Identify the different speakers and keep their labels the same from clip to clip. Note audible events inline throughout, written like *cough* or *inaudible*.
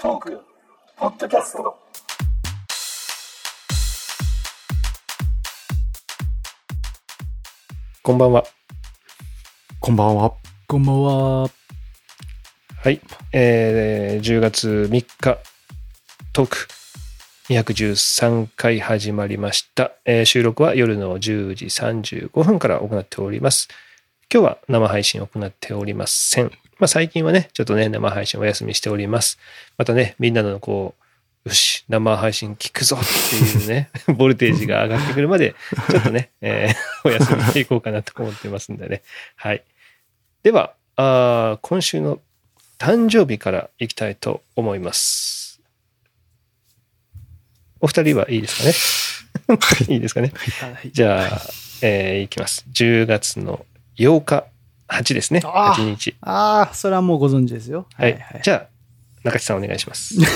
Speaker 1: トークポッドキャスト
Speaker 2: こんばんは。
Speaker 3: こんばんは。
Speaker 4: こんばんは。
Speaker 2: はい。えー、10月3日、トーク213回始まりました。えー収録は夜の10時35分から行っております。今日は生配信を行っておりません。まあ最近はね、ちょっとね、生配信お休みしております。またね、みんなのこう、よし、生配信聞くぞっていうね、*laughs* ボルテージが上がってくるまで、ちょっとね、えーお休みしていこうかなと思ってますんでね。はい。では、あー今週の誕生日からいきたいと思います。お二人はいいですかね？*laughs* いいですかね？
Speaker 4: はい
Speaker 2: じゃあ、えーいきます。10月の8日、8ですね。
Speaker 4: あー
Speaker 2: 8日。
Speaker 4: ああ、それはもうご存知ですよ。
Speaker 2: はい。じゃあ、中地さんお願いします。*laughs*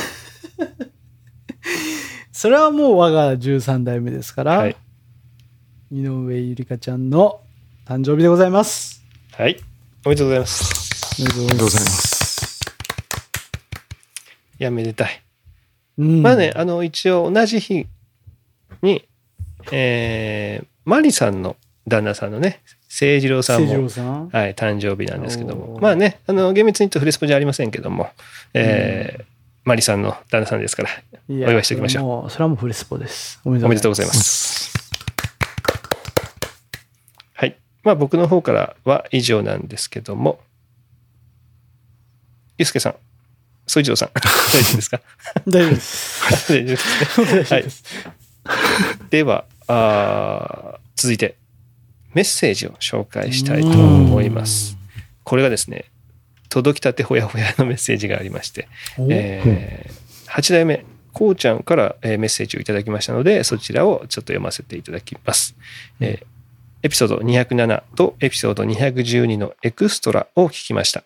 Speaker 4: それはもう我が13代目ですから、
Speaker 2: はい。
Speaker 4: 井上ゆりかちゃんの誕生日でございます。
Speaker 2: はい。おめでとうございます。
Speaker 4: おめでとう
Speaker 3: ありがとうございます。
Speaker 2: いや、めでたい。
Speaker 4: うん
Speaker 2: まあね、あの、一応同じ日に、えー、マリさんの旦那さんのね、誠二郎さんも
Speaker 4: 清次郎、さん？
Speaker 2: はい、誕生日なんですけども。まあね、あの、厳密に言うとフレスポじゃありませんけども、えーマリさんの旦那さんですから、お祝いしておきましょう
Speaker 4: それはもうそれはもうフレスポです。おめで
Speaker 2: とうござい
Speaker 4: ま。
Speaker 2: ますす。はい。まあ僕の方からは以上なんですけども、ゆうすけさん、そいじろうさん、*laughs* 大丈夫ですか？
Speaker 4: 大丈夫です。*laughs*
Speaker 2: 大丈夫ですね。*laughs*
Speaker 4: 大丈夫で
Speaker 2: は、あー続いて、メッセージを紹介したいと思います。これがですね、届きたてほやほやのメッセージがありまして、
Speaker 4: お
Speaker 2: えー、8代目、こうちゃんから、えーメッセージをいただきましたので、そちらをちょっと読ませていただきます。えーエピソード207とエピソード212のエクストラを聞きました。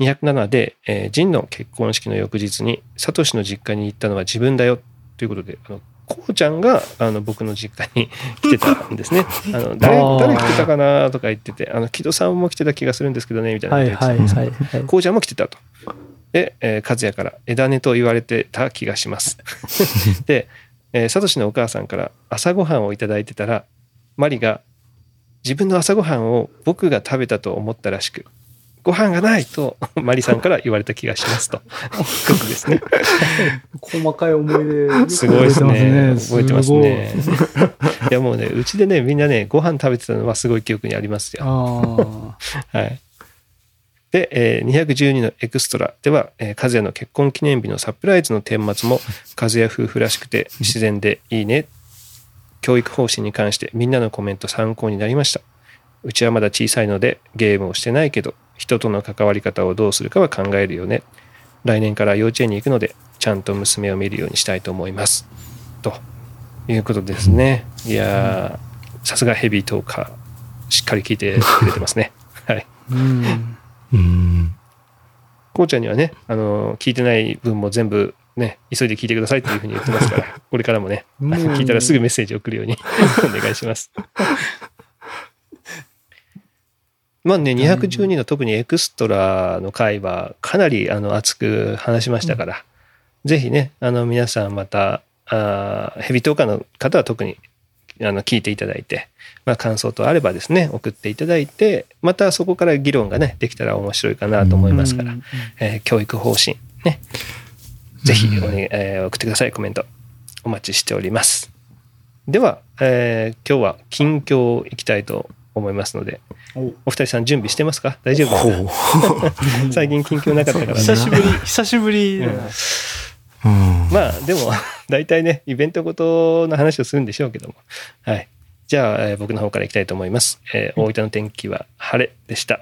Speaker 2: 207で、えージンの結婚式の翌日に、サトシの実家に行ったのは自分だよということで、あの、こうちゃんがあの僕の実家に *laughs* 来てたんですね。*laughs* あの誰誰来てたかなとか言ってて、あの木戸さんも来てた気がするんですけどねみたいな
Speaker 4: はい
Speaker 2: こと言ってたんです
Speaker 4: はいはいはい。
Speaker 2: こうちゃんも来てたと。で、えー、和也から枝根と言われてた気がします。*laughs* で、えー、サトシのお母さんから朝ごはんをいただいてたら、マリが自分の朝ごはんを僕が食べたと思ったらしく、ご飯がないと *laughs* マリさんから言われた気がしますと。ことですね。*laughs*
Speaker 4: 細かい思い出
Speaker 2: すごいですね。覚えてますね。いやもうね、うちでね、みんなね、ご飯食べてたのはすごい記憶にありますよ。はい。で、えー212のエクストラでは、えー、和也の結婚記念日のサプライズの顛末も、和也夫婦らしくて自然でいいね。教育方針に関してみんなのコメント参考になりました。うちはまだ小さいのでゲームをしてないけど、人との関わり方をどうするかは考えるよね。来年から幼稚園に行くので、ちゃんと娘を見るようにしたいと思います。ということですね。いやー、さすがヘビートーカー。しっかり聞いてくれてますね。*laughs* はい。
Speaker 4: うん。
Speaker 3: うん。
Speaker 2: こうちゃんにはね、あの、聞いてない分も全部ね、急いで聞いてくださいっていうふうに言ってますから、これからもね、*laughs* 聞いたらすぐメッセージ送るように *laughs* お願いします。まあね、212の特にエクストラの回はかなりあの熱く話しましたから、ぜひね、あの皆さんまた、あーヘビートーカーの方は特にあの聞いていただいて、まあ、感想とあればですね、送っていただいて、またそこから議論がね、できたら面白いかなと思いますから、
Speaker 4: うん
Speaker 2: えー教育方針ね、ぜひお、ねえー送ってください、コメント。お待ちしております。では、えー今日は近況いきたいと思いますので、
Speaker 4: お。
Speaker 2: お二人さん準備してますか？大丈夫ですか？
Speaker 3: ほ *laughs*
Speaker 2: 最近近況なかったから。ね
Speaker 4: 久しぶり、*laughs* 久しぶり。
Speaker 2: うん。
Speaker 3: う。うん。
Speaker 2: まあでも *laughs* 大体ねイベントごとの話をするんでしょうけども。はい。じゃあ、えー僕の方からいきたいと思います、えー大分の天気は晴れでした、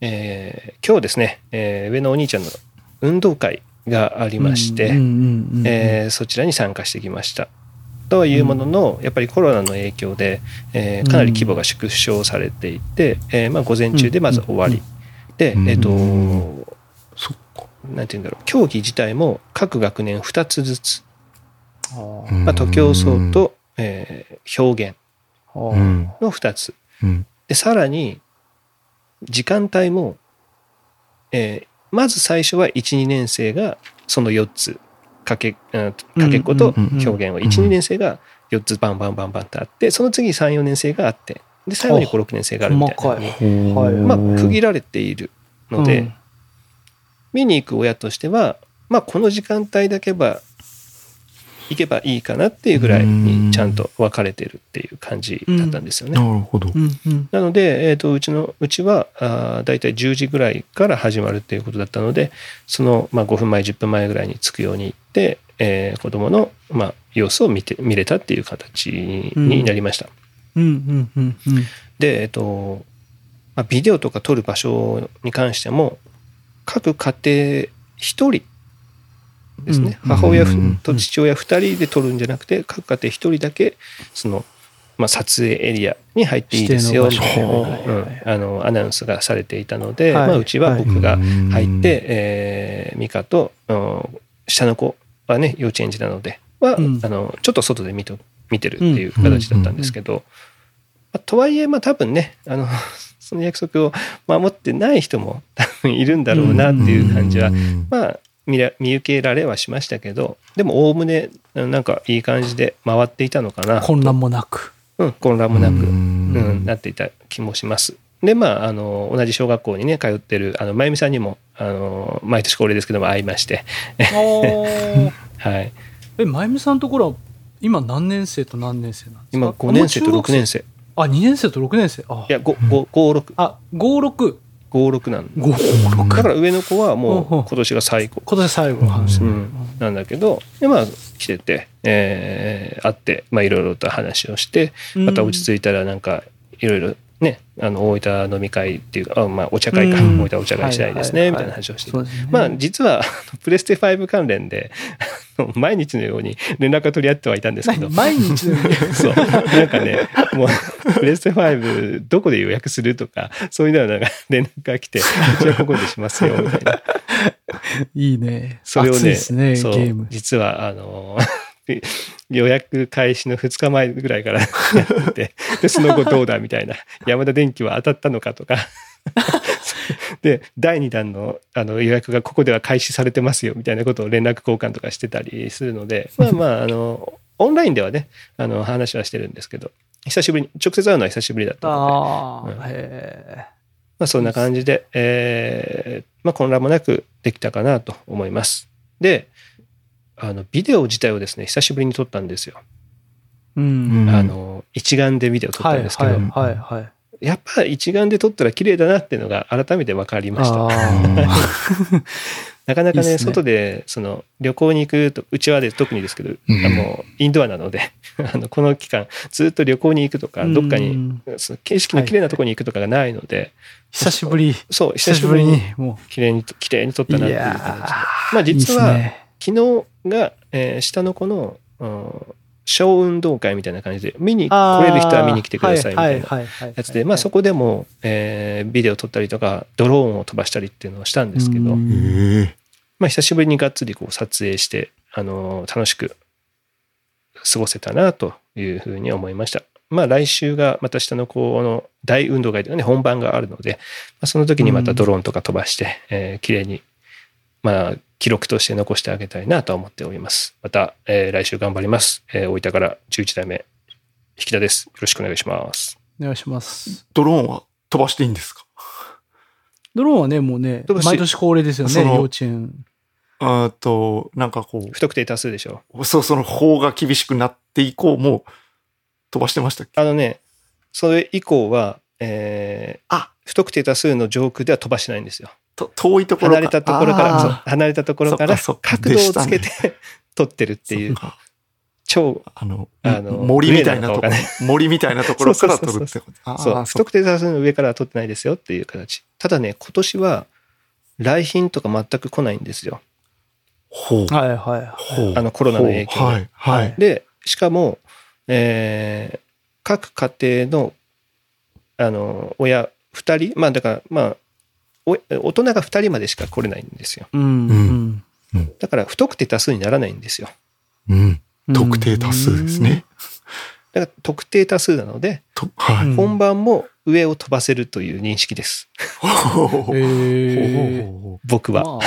Speaker 2: えー今日ですね、えー上のお兄ちゃんの運動会がありまして、そちらに参加してきましたとはいうものの、やっぱりコロナの影響で、えーかなり規模が縮小されていて、えーまあ、午前中でまず終わり、で、
Speaker 3: うん
Speaker 2: えっ、と。なんて言うんだろう競技自体も各学年2つずつまあ、徒競走と、えー表現。の2つ。
Speaker 3: うん。
Speaker 2: で、さらに、時間帯も、えまず最初は1、2年生がその4つ、かけ、うんかけっこと表現を、1、2年生が4つバンバンバンバンってあって、その次3、4年生があって、で、最後に5、6年生があるみたいな。まあ、区切られているので、
Speaker 4: うん。
Speaker 2: 見に行く親としては、まあ、この時間帯だけば、行けばいいかなっていうぐらいにちゃんと分かれてるっていう感じだったんですよね。
Speaker 3: なるほど。
Speaker 4: うんうん。
Speaker 2: なので、えっ、と、うちの、うちは、あーだいたい10時ぐらいから始まるっていうことだったので、その、まあ、5分前、10分前ぐらいに着くように行って、えー子供の、まあ、様子を見て、見れたっていう形になりました。
Speaker 4: うんうんうんうん。
Speaker 2: で、えっ、と、まあ、ビデオとか撮る場所に関しても、各家庭一人ですね。
Speaker 3: うん。
Speaker 2: 母親
Speaker 3: うん。
Speaker 2: と父親二人で撮るんじゃなくて、各家庭一人だけ、その、まあ、撮影エリアに入っていいですよ、みたいな、あの、アナウンスがされていたので、
Speaker 4: はい。
Speaker 2: まあ、うちは僕が入
Speaker 3: うん。
Speaker 2: って、えーミカと、うん下の子はね、幼稚園児なので、は、
Speaker 4: うん。
Speaker 2: あの、ちょっと外で見と見てるっていう形だったんですけど、まあとはいえ、まあ多分ね、あの、その約束を守ってない人も多分いるんだろうなっていう感じは、
Speaker 3: うん。
Speaker 2: まあ見受けられはしましたけど、でもおおむねなんかいい感じで回っていたのかな。
Speaker 4: 混乱もなく。
Speaker 2: うん、混乱もなく、
Speaker 3: う
Speaker 2: うんん、なっていた気もします。で、まあ、あの、同じ小学校にね、通ってる、あの、まゆみさんにも、あの、毎年恒例ですけども、会いまして、*laughs* はい。
Speaker 4: え、まゆみさんのところは、今何年生と何年生なんですか？
Speaker 2: 今、5年生と6年。生。
Speaker 4: あ、2年生と6年生。あ
Speaker 2: い、や、5、5、5、6、
Speaker 4: あ、5、6。
Speaker 2: 5、6なんで。
Speaker 4: 5、6。
Speaker 2: だから上の子はもう今年が最後。
Speaker 4: 今年最後の話。
Speaker 2: うん、なんだけど、で、まあ、来てて、えー会って、まあ、いろいろと話をして、また落ち着いたら、なんか、いろいろね、あの、大分飲み会っていうか、あまあ、お茶会か、
Speaker 4: うん
Speaker 2: 大分お茶会したいですね、みたいな話をして
Speaker 4: ね。
Speaker 2: まあ、実は、プレステ5関連で、毎日のように連絡が取り合ってはいたんですけど
Speaker 4: 何、毎日のように？*laughs*
Speaker 2: そう。なんかね、もう、プレステ5どこで予約するとか、そういうのはなんか連絡が来て、うちはここでしますよ、みたいな。*laughs*
Speaker 4: いいね。
Speaker 2: それをね、
Speaker 4: ね、ゲ
Speaker 2: そう。実は、あの、*laughs* 予約開始の2日前ぐらいから *laughs* やってて、で、その後どうだみたいな、*laughs* 山田電機は当たったのかとか、で、第2弾のあの予約がここでは開始されてますよみたいなことを連絡交換とかしてたりするので、まあまあ、あの、オンラインではね、あの、話はしてるんですけど、久しぶりに、直接会うのは久しぶりだったので、
Speaker 4: ああ、へ
Speaker 2: まあ、そんな感じで、えーまあ、混乱もなくできたかなと思います。で、あの、ビデオ自体をですね、久しぶりに撮ったんですよ。
Speaker 4: え。うん。
Speaker 3: うん
Speaker 2: あの、一眼でビデオ撮った
Speaker 4: はい
Speaker 2: んですけど、
Speaker 4: はいはいはい。
Speaker 2: やっぱ一眼で撮ったら綺麗だなっていうのが改めて分かりました。
Speaker 4: あ *laughs*
Speaker 2: なかなかね、
Speaker 4: いいね
Speaker 2: 外で、その、旅行に行くと、うちはで特にですけど、
Speaker 3: うん
Speaker 2: あの、インドアなので、*laughs* あの、この期間、ずっと旅行に行くとか、
Speaker 4: うん
Speaker 2: どっかに、その景色の綺麗なところに行くとかがないので、
Speaker 4: 久しぶり。
Speaker 2: そう、
Speaker 4: 久しぶりに、も
Speaker 2: 綺麗に、綺麗に撮っ
Speaker 4: う。
Speaker 2: たなっていう感じで。
Speaker 4: ー
Speaker 2: まあ実はい
Speaker 4: い
Speaker 2: 昨日が、えー下の子の、うん小運動会みたいな感じで、見に来れる人は見に来てくださいみたいな
Speaker 4: な
Speaker 2: やつで、まあそこでも、えービデオ撮ったりとか、ドローンを飛ばしたりっていうのをしたんですけど。まあ久しぶりにがっつりこう撮影して、あのー楽しく過ごせたなというふうに思いました。まあ来週がまた下の子の大運動会というかね、本番があるので、まあ、その時にまたドローンとか飛ばして、えー綺麗に、まあ記録として残してあげたいなと思っております。また、えー来週頑張ります。えー大分から11代目、引田です。よろしくお願いします。
Speaker 4: お願いします。
Speaker 3: ドローンは飛ばしていいんですか？
Speaker 4: ドローンはね、もうね毎年恒例ですよね、幼稚園。
Speaker 3: あと、なんかこ
Speaker 2: 不特定多数でしょ
Speaker 3: う、そう、その法が厳しくなって以降も飛ばしてましたっけ？
Speaker 2: あのね、それ以降は、えー
Speaker 3: あ、
Speaker 2: 不特定多数の上空では飛ばしてないんですよ。
Speaker 3: と遠いところ
Speaker 2: 離れたところから、離れたところから角度をつけて撮ってるっていう超、
Speaker 3: あの、
Speaker 2: あの
Speaker 3: 森みたいなところ森みたいなところから撮るってこと。あ
Speaker 2: そう、
Speaker 3: あ
Speaker 2: 不特定多数の上からは撮ってないですよっていう形。ただね、今年は来賓とか全く来ないんですよ。
Speaker 3: ほう。
Speaker 4: はいはい。
Speaker 3: ほう
Speaker 2: あのコロナの影響で
Speaker 3: はい。はい。
Speaker 2: で、しかも、えー各家庭の、あの、親二人、まあだから、まあ、お大人が二人までしか来れないんですよ。
Speaker 4: うん。うん。
Speaker 2: だから、不特定多数にならないんですよ。
Speaker 3: うん。特定多数ですね。
Speaker 2: だから、特定多数なので、
Speaker 3: とはい。
Speaker 4: うん
Speaker 2: 本番も上を飛ばせるという認識です。僕は。
Speaker 4: まあ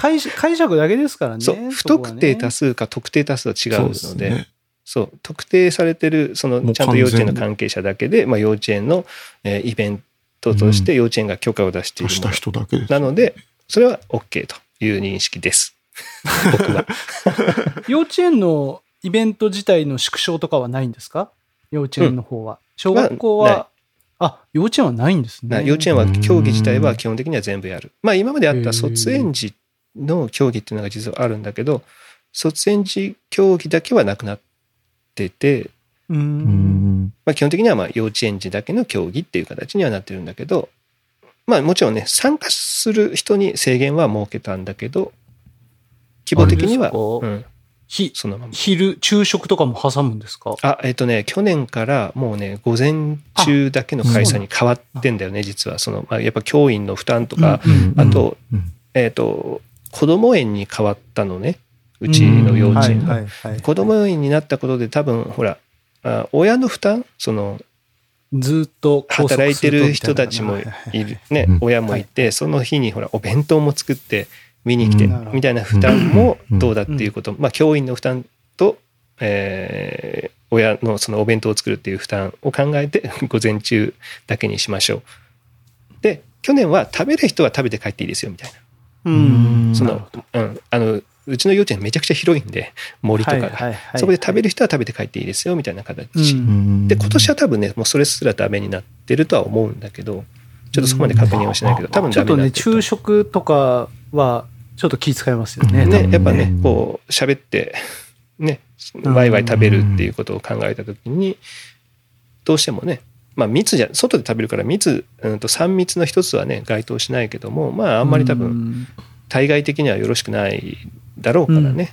Speaker 4: 解釈解釈だけですからね。
Speaker 2: そう、不特定多数か特定多数は違うの
Speaker 3: そう
Speaker 2: で、
Speaker 3: ね
Speaker 2: そう、特定されてる、その、ちゃんと幼稚園の関係者だけで、まあ、幼稚園の、えーイベントとして幼稚園が許可を出しているもの
Speaker 3: 足した人だけです。
Speaker 2: なので、それは OK という認識です。*laughs* 僕は。*laughs*
Speaker 4: 幼稚園のイベント自体の縮小とかはないんですか？幼稚園の方は。小学校
Speaker 2: まあ
Speaker 4: あ、幼稚園はないんですね。
Speaker 2: な幼稚園は競技自体は基本的には全部やる。まあ今まであった卒園児の競技っていうのが実はあるんだけど、卒園児競技だけはなくなってて、
Speaker 4: う。
Speaker 3: うんん。
Speaker 2: まあ基本的にはまあ幼稚園児だけの競技っていう形にはなってるんだけど、まあもちろんね、参加する人に制限は設けたんだけど、規模的には、うん、
Speaker 4: ひ
Speaker 2: そのまま。
Speaker 4: 昼、昼食とかも挟むんですか？
Speaker 2: あ、えっ、とね、去年からもうね、午前中だけの開催に変わってんだよね、実は。その、まあ、やっぱ教員の負担とか、
Speaker 4: うん
Speaker 2: あと、
Speaker 3: うん、
Speaker 2: えっ、と、子供園に変わったのね、うちの幼稚園が。
Speaker 4: はいはいはい。
Speaker 2: 子供園になったことで多分、ほら、あ親の負担？その、
Speaker 4: ずっと
Speaker 2: 働いてる人たちもいる、ね
Speaker 3: うん、
Speaker 2: 親もいて、その日にほら、お弁当も作って見に来て、
Speaker 4: うん。
Speaker 2: みたいな負担も
Speaker 3: うん。
Speaker 2: どうだっていうこと、まあ、教員の負担と、えー親のそのお弁当を作るっていう負担を考えて、*laughs* 午前中だけにしましょう。で、去年は食べる人は食べて帰っていいですよ、みたいな。
Speaker 4: うん。
Speaker 2: その、うん、あの、うちの幼稚園めちゃくちゃ広いんで、森とかが。そこで食べる人は食べて帰っていいですよ、みたいな形。
Speaker 4: うん
Speaker 2: で、今年は多分ね、もうそれすらダメになってるとは思うんだけど、ちょっとそこまで確認はしないけど、多分
Speaker 4: ちょっとね、
Speaker 2: ダメになっと思う
Speaker 4: 昼食とかは、ちょっと気遣いますよね。
Speaker 2: ね、
Speaker 3: うん
Speaker 2: やっぱね、こう、喋って、ね、ワイワイ食べるっていうことを考えたときに、どうしてもね、まあ密じゃ、外で食べるから密、うんと3密の一つはね、該当しないけども、まああんまり多分、
Speaker 4: 分。
Speaker 2: 対外的にはよろしくないだろうからね。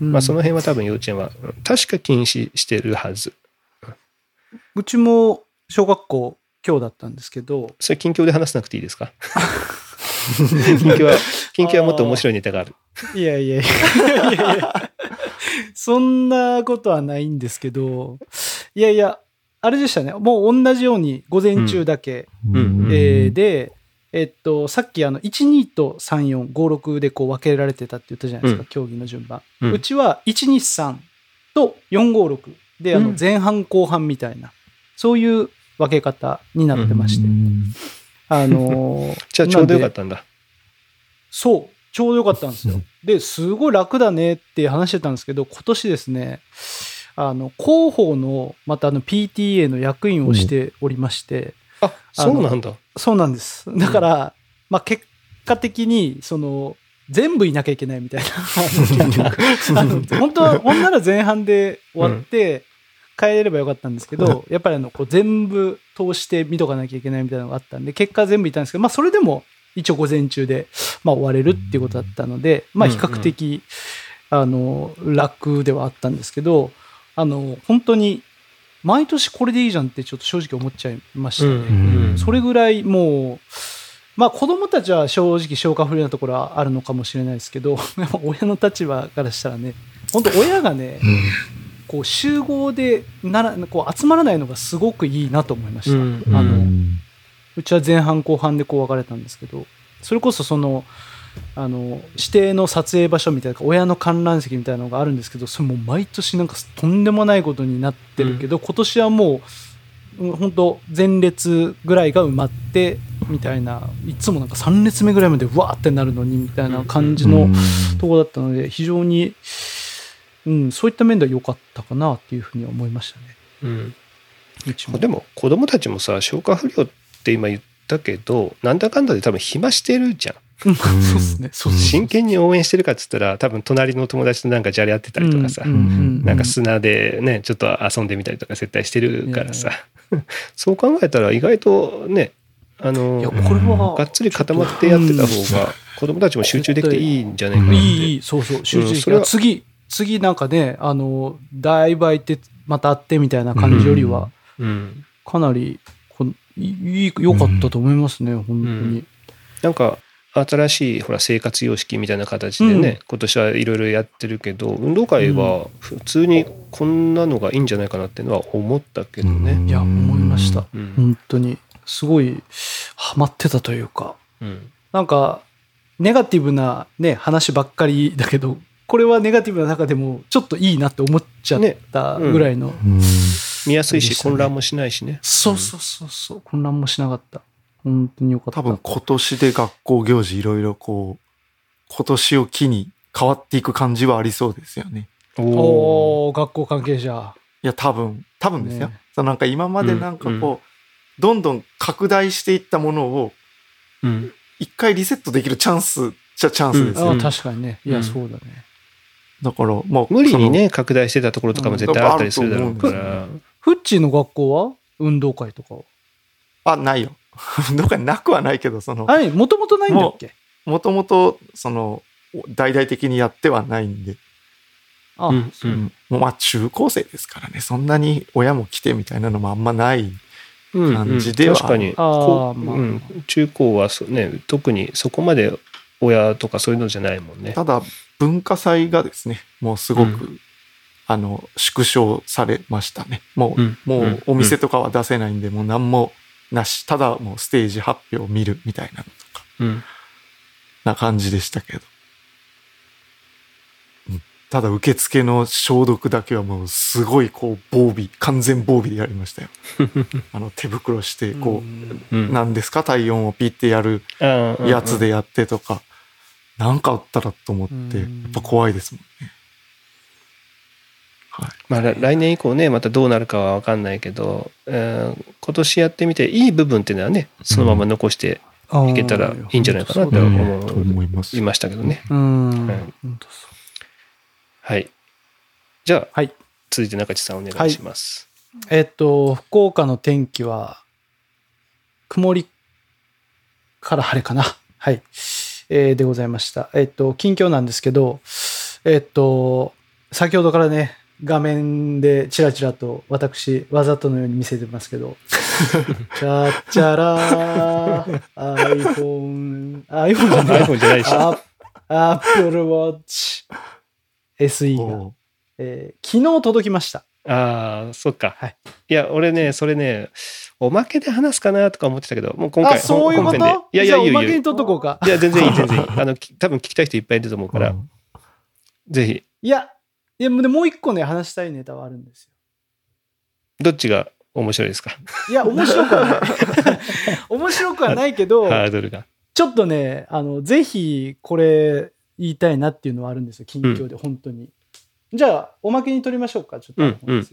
Speaker 3: うん。
Speaker 2: まあその辺は多分幼稚園は、うん確か禁止してるはず。
Speaker 4: うちも小学校今日だったんですけど、
Speaker 2: それ近況で話さなくていいですか？*laughs* 近況は、近況はもっと面白いネタがある。
Speaker 4: いやいやいや。いやいや、そんなことはないんですけど、いやいや、あれでしたね。もう同じように午前中だけ、
Speaker 2: うん。
Speaker 4: えーで、えっと、さっきあの、1、2と3、4、5、6でこう分けられてたって言ったじゃないですか、
Speaker 2: うん
Speaker 4: 競技の順番。
Speaker 2: う
Speaker 4: うんちは1、2、3と4、5、6で、あの
Speaker 2: うん、
Speaker 4: 前半後半みたいな、そういう分け方になってまして。あのー *laughs*
Speaker 2: じゃあちょうどよかったんだ。
Speaker 4: そう、ちょうどよかったんですよ。で、すごい楽だねって話してたんですけど、今年ですね、あの、広報の、またあの PTA の役員をしておりまして、
Speaker 2: あ、そうなんだ。
Speaker 4: そうなんです。だから、まあ結果的に、その、全部いなきゃいけないみたいな。*laughs* 本当は、ほんなら前半で終わって、帰れればよかったんですけど、やっぱりあの、こう全部通して見とかなきゃいけないみたいなのがあったんで、結果全部いたんですけど、まあそれでも一応午前中で、まあ終われるっていうことだったので、まあ比較的、あの、楽ではあったんですけど、あの、本当に、毎年これでいいじゃんってちょっと正直思っちゃいましたね。
Speaker 3: うん
Speaker 4: それぐらいもう、まあ子供たちは正直消化不良なところはあるのかもしれないですけど、*laughs* でも親の立場からしたらね、本当親がね、こう集合でならこう集まらないのがすごくいいなと思いました。
Speaker 2: うん
Speaker 4: あのうちは前半後半でこう分かれたんですけど、それこそその、あの、指定の撮影場所みたいな、親の観覧席みたいなのがあるんですけど、それもう毎年なんかとんでもないことになってるけど、今年はもう、うん本当前列ぐらいが埋まって、みたいな、いつもなんか3列目ぐらいまでうわーってなるのに、みたいな感じのところだったので、非常に、うん、そういった面では良かったかなっていうふうには思いましたね。
Speaker 2: うん。
Speaker 4: も。
Speaker 2: でも子供たちもさ、消化不良って今言ったけど、なんだかんだで多分暇してるじゃん。
Speaker 4: うんそうですね。そう
Speaker 2: 真剣に応援してるかっつったら、多分隣の友達となんかじゃれ合ってたりとかさ、
Speaker 4: うんうんうん
Speaker 2: なんか砂でね、ちょっと遊んでみたりとか絶対してるからさ、*laughs* そう考えたら意外とね、あの、
Speaker 4: これは、
Speaker 2: がっつり固まってやってた方が、子供たちも集中できていいんじゃないかなって。
Speaker 4: いい、いい、そうそう、集中できる。
Speaker 2: それは
Speaker 4: 次、次なんかね、あの、だいぶ空いて、また会ってみたいな感じよりは、
Speaker 2: うん。
Speaker 4: かなり、こいい、良かったと思いますね、本当に。
Speaker 2: なんか、新しいほら生活様式みたいな形でね、今年はいろいろやってるけど運動会は普通にこんなのがいいんじゃないかなっていうのは思ったけどね。
Speaker 4: いや、思いました。
Speaker 2: うん
Speaker 4: 本当に、すごい、ハマってたというか、
Speaker 2: うん
Speaker 4: なんか、ネガティブなね、話ばっかりだけど、これはネガティブな中でも、ちょっといいなって思っちゃったぐらいの。
Speaker 3: うん
Speaker 2: 見やすいし混乱もしないしね。
Speaker 4: そうそうそうそう、混乱もしなかった。本当によかった。
Speaker 3: 多分今年で学校行事いろいろこう、今年を機に変わっていく感じはありそうですよね。
Speaker 2: おお
Speaker 4: 学校関係者。
Speaker 3: いや、多分、多分ですよ。
Speaker 4: ね
Speaker 3: そのなんか今までなんか
Speaker 2: うんう
Speaker 3: こう、どんどん拡大していったものを、
Speaker 2: ー。うん
Speaker 3: 一回リセットできるチャンスじゃチャンスですよ。
Speaker 4: ああ、
Speaker 2: うん
Speaker 4: 確かにね。いや、
Speaker 2: うん
Speaker 4: そうだね。
Speaker 3: だから、まあ、
Speaker 2: 無理にね拡大してたところとかも絶対あったりするだろうか
Speaker 3: うん
Speaker 2: ら。
Speaker 4: フッチーの学校は運動会とかは？
Speaker 3: あ、ないよ。*laughs* どっかなくはないけど、その、
Speaker 4: はい、もともとないんだっけ？
Speaker 3: もともと、その、大々的にやってはないんで、
Speaker 4: あ、
Speaker 2: うん
Speaker 4: そう。
Speaker 2: うん
Speaker 3: もうまあ中高生ですからね、そんなに親も来てみたいなのもあんまない。
Speaker 2: うんうん。
Speaker 3: 感じでは
Speaker 2: 確かに。こう
Speaker 4: まあ。
Speaker 2: うん。中高はそね特にそこまで親とかそういうのじゃないもんね。
Speaker 3: ただ、文化祭がですね、もうすごく、
Speaker 2: う
Speaker 3: あの、縮小されましたね。もう、
Speaker 2: うん
Speaker 3: も
Speaker 2: うん。
Speaker 3: うお店とかは出せないんで、もう何もなし、ただもうステージ発表を見るみたいなのとか、
Speaker 2: うん。
Speaker 3: な感じでしたけど。うん。ただ受付の消毒だけはもうすごいこう防備、完全防備でやりましたよ。*laughs* あの手袋して、こう、
Speaker 2: うん。
Speaker 3: 何ですか？体温をピッてやるやつでやってとか、なんかあったらと思って、
Speaker 4: うん。
Speaker 3: やっぱ怖いですもんね。はい。
Speaker 2: まあ、来来年以降ねまたどうなるかは分かんないけど、えー今年やってみていい部分っていうのはねそのまま残していけたらいいんじゃないかなと
Speaker 4: うん
Speaker 2: 思う
Speaker 3: と思います。
Speaker 2: いましたけどね。
Speaker 4: うん。
Speaker 2: はい。じゃあ、
Speaker 4: はい。
Speaker 2: 続いて中地さんお願いします。
Speaker 4: えっと、福岡の天気は、曇りから晴れかな。はい。えーでございました。えっと、近況なんですけど、えっと、先ほどからね、画面でチラチラと私、わざとのように見せてますけど、*laughs* チャッチャラー、iPhone、iPhone じゃない。
Speaker 2: iPhone じゃないでし。ょ。
Speaker 4: アップルウォッチ SE が、えー昨日届きました。
Speaker 2: ああ、そっか。
Speaker 4: はい。
Speaker 2: いや、俺ね、それね、おまけで話すかなとか思ってたけど、もう今回、
Speaker 4: あ、そういうこと？
Speaker 2: いやいや、いいよいいよ
Speaker 4: じゃあおまけに。取っとこうか。
Speaker 2: いや、全然いい、全然いい。あの、*laughs* き多分聞きたい人いっぱいいると思うから、
Speaker 3: うん。
Speaker 2: ぜひ、
Speaker 4: いや、でもう一個ね、話したいネタはあるんです
Speaker 2: どっちが面白いですか？
Speaker 4: よ。いや、面白くはない。*laughs* 面白くはないけど、
Speaker 2: ハードルが。
Speaker 4: ちょっとね、あの、ぜひ、これ、言いたいなっていうのはあるんですよ、近況で、本当に。じゃあ、おまけに取りましょうか、ちょっと。
Speaker 2: うん、うん、うん。
Speaker 4: い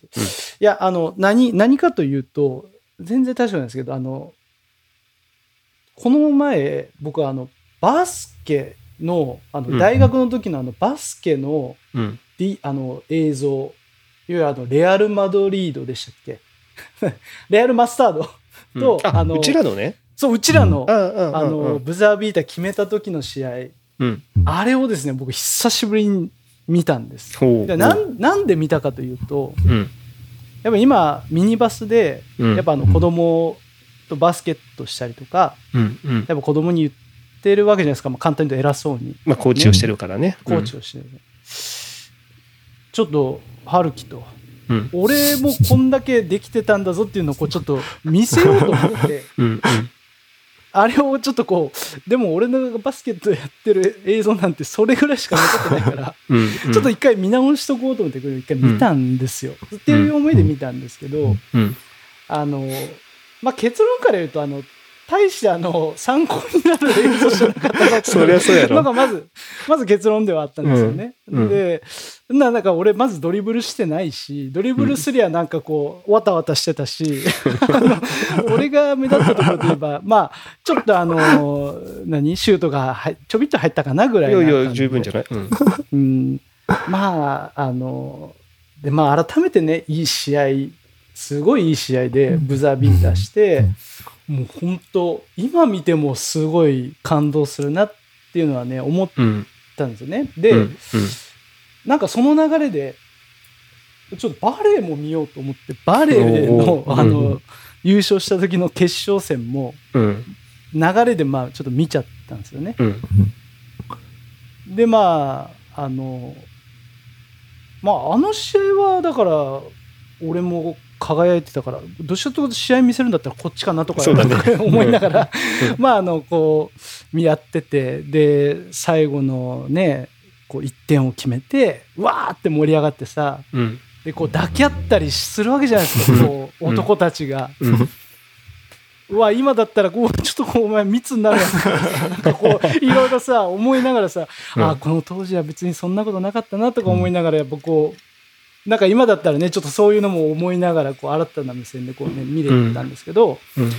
Speaker 4: や、あの、何、何かというと、全然大丈夫なんですけど、あの、この前、僕はあの、バスケの、あ
Speaker 2: うん
Speaker 4: の、大学の時のあの、バスケの、
Speaker 2: うん。
Speaker 4: あの映像、いわゆるあのレアル・マドリードでしたっけ？*laughs* レアル・マスタードと
Speaker 2: うんあ
Speaker 4: あの
Speaker 2: うちらのね。
Speaker 4: そう、うちらの、
Speaker 2: ああ、あ
Speaker 4: あの、ブザービーター決めた時の試合、
Speaker 2: うん。
Speaker 4: あれをですね、僕久しぶりに見たんです。
Speaker 2: ほう。
Speaker 4: でなんなんで見たかというと、
Speaker 2: うん。
Speaker 4: やっぱ今、ミニバスで、
Speaker 2: うん。
Speaker 4: やっぱあの子供とバスケットしたりとか、
Speaker 2: うん、うん。
Speaker 4: やっぱ子供に言ってるわけじゃないですか、まあ、簡単に言うと偉そうに。
Speaker 2: まあ、コーチをしてるからね。
Speaker 4: コーチをしてる、ちょっと春樹と
Speaker 2: うん。
Speaker 4: 俺もこんだけできてたんだぞっていうのをこうちょっと見せようと思って
Speaker 2: うん、うん。
Speaker 4: あれをちょっとこうでも俺のバスケットやってる映像なんてそれぐらいしか残ってないから、
Speaker 2: うん。
Speaker 4: ちょっと一回見直しとこうと思ってこれ一回見たんですよ、っていう思いで見たんですけど、
Speaker 2: うん。
Speaker 4: あのまあ結論から言うとあの大してあの参考になる映像じゃなかったな
Speaker 2: そりゃそうやろ。
Speaker 4: なんかまず、まず結論ではあったんですよね。
Speaker 2: うんうん。
Speaker 4: で、ななんか俺まずドリブルしてないし、ドリブルすりゃなんかこう、わたわたしてたし、*laughs* 俺が目立ったところで言えば、まあ、ちょっとあの、何？シュートが入ちょびっと入ったかなぐらい
Speaker 2: いやいや、十分じゃない？うん。
Speaker 4: うん、まあ、あの、で、まあ改めてね、いい試合、すごいいい試合でブザービーターして、もう本当、今見てもすごい感動するなっていうのはね、思っ
Speaker 2: うん。
Speaker 4: たんですよね。で、
Speaker 2: うん。
Speaker 4: なんかその流れで、ちょっとバレーも見ようと思って、バレーのあの、
Speaker 2: うん
Speaker 4: 優勝した時の決勝戦も
Speaker 2: うん。
Speaker 4: 流れでまあちょっと見ちゃったんですよね。
Speaker 2: うん。
Speaker 4: でまああのまああの試合はだから俺も輝いてたからどうしようと試合見せるんだったらこっちかなとか
Speaker 2: ね。*laughs*
Speaker 4: 思いながら *laughs* まああのこうやっててで最後のねこう1点を決めてわーって盛り上がってさ
Speaker 2: うん。
Speaker 4: でこう抱き合ったりするわけじゃないですかこう
Speaker 2: うん。
Speaker 4: 男たちが。
Speaker 2: うん。
Speaker 4: うわ今だったらこうちょっとこうお前密になるやん。なんかこういろいろさ思いながらさ、
Speaker 2: うん。
Speaker 4: あこの当時は別にそんなことなかったなとか思いながらやっぱこうなんか今だったらねちょっとそういうのも思いながらこう新たな目線でこうね見れたんですけど、
Speaker 2: うん。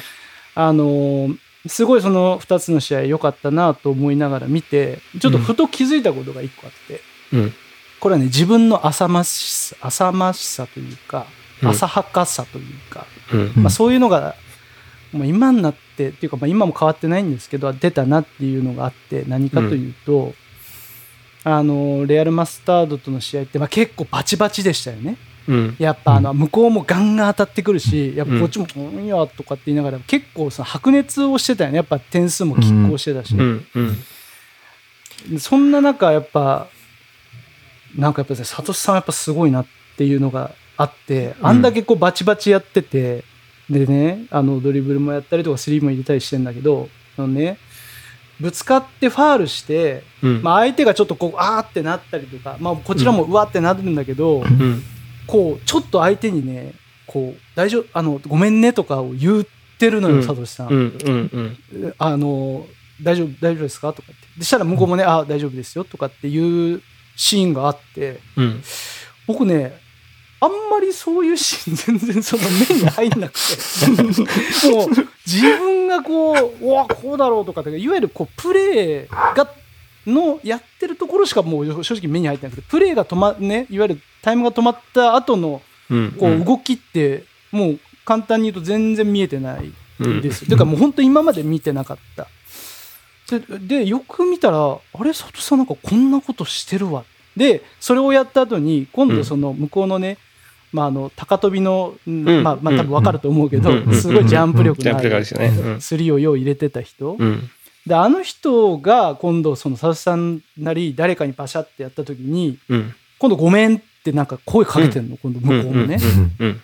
Speaker 4: あのーすごいその2つの試合良かったなと思いながら見てちょっとふと気づいたことが1個あって、
Speaker 2: うん。
Speaker 4: これはね自分の浅ましさ浅ましさというか
Speaker 2: うん
Speaker 4: 浅はかさというか、
Speaker 2: うん。
Speaker 4: まあ、そういうのがもう今になってっていうか、まあ、今も変わってないんですけど出たなっていうのがあって何かというと、あのレアル・マスタードとの試合って、まあ、結構バチバチでしたよね。
Speaker 2: うん。
Speaker 4: やっぱあの向こうもガンガン当たってくるしやっぱこっちも「うんや」とかって言いながら結構その白熱をしてたよねやっぱ点数も拮抗してたし、
Speaker 2: うん。うん。
Speaker 4: そんな中やっぱなんかやっぱねサトシさんはやっぱすごいなっていうのがあってあんだけこうバチバチやってて、でねあのドリブルもやったりとかスリーも入れたりしてんだけどあのねぶつかってファールして、
Speaker 2: うん。
Speaker 4: まあ、相手がちょっとこうあーってなったりとか、まあ、こちらもうわーってなるんだけど、
Speaker 2: うん。
Speaker 4: こうちょっと相手にねこう大丈夫あのごめんねとかを言ってるのよ、
Speaker 2: うん
Speaker 4: サトシさん。
Speaker 2: うん。うん。うん。
Speaker 4: あの大丈夫大丈夫ですかとかってでしたら向こうもね、あ大丈夫ですよとかっていうシーンがあって
Speaker 2: うん。
Speaker 4: 僕ねあんまりそういうシーン全然その目に入んなくてもう自分がこううわこうだろうとかっていわゆるこうプレーがのやってるところしかもう正直目に入ってなくてプレーが止まねいわゆるタイムが止まった後の
Speaker 2: うん。
Speaker 4: こう動きってもう簡単に言うと全然見えてない
Speaker 2: うん
Speaker 4: ですよ。てかもう本当今まで見てなかった。で、でよく見たら、あれ、佐藤さんなんかこんなことしてるわ。で、それをやった後に、今度その向こうのね、まあ、あの、高跳びの、ん
Speaker 2: ん
Speaker 4: まあ、まあ、多分わかると思うけど、
Speaker 2: うん
Speaker 4: すごいジャンプ力のある。
Speaker 2: うん。
Speaker 4: スリーをよう入れてた人。
Speaker 2: うん。
Speaker 4: で、あの人が今度その佐藤さんなり誰かにバシャってやった時に、
Speaker 2: うん。
Speaker 4: 今度ごめんってなんか声かけてんの、今度向こうもね。
Speaker 2: うん。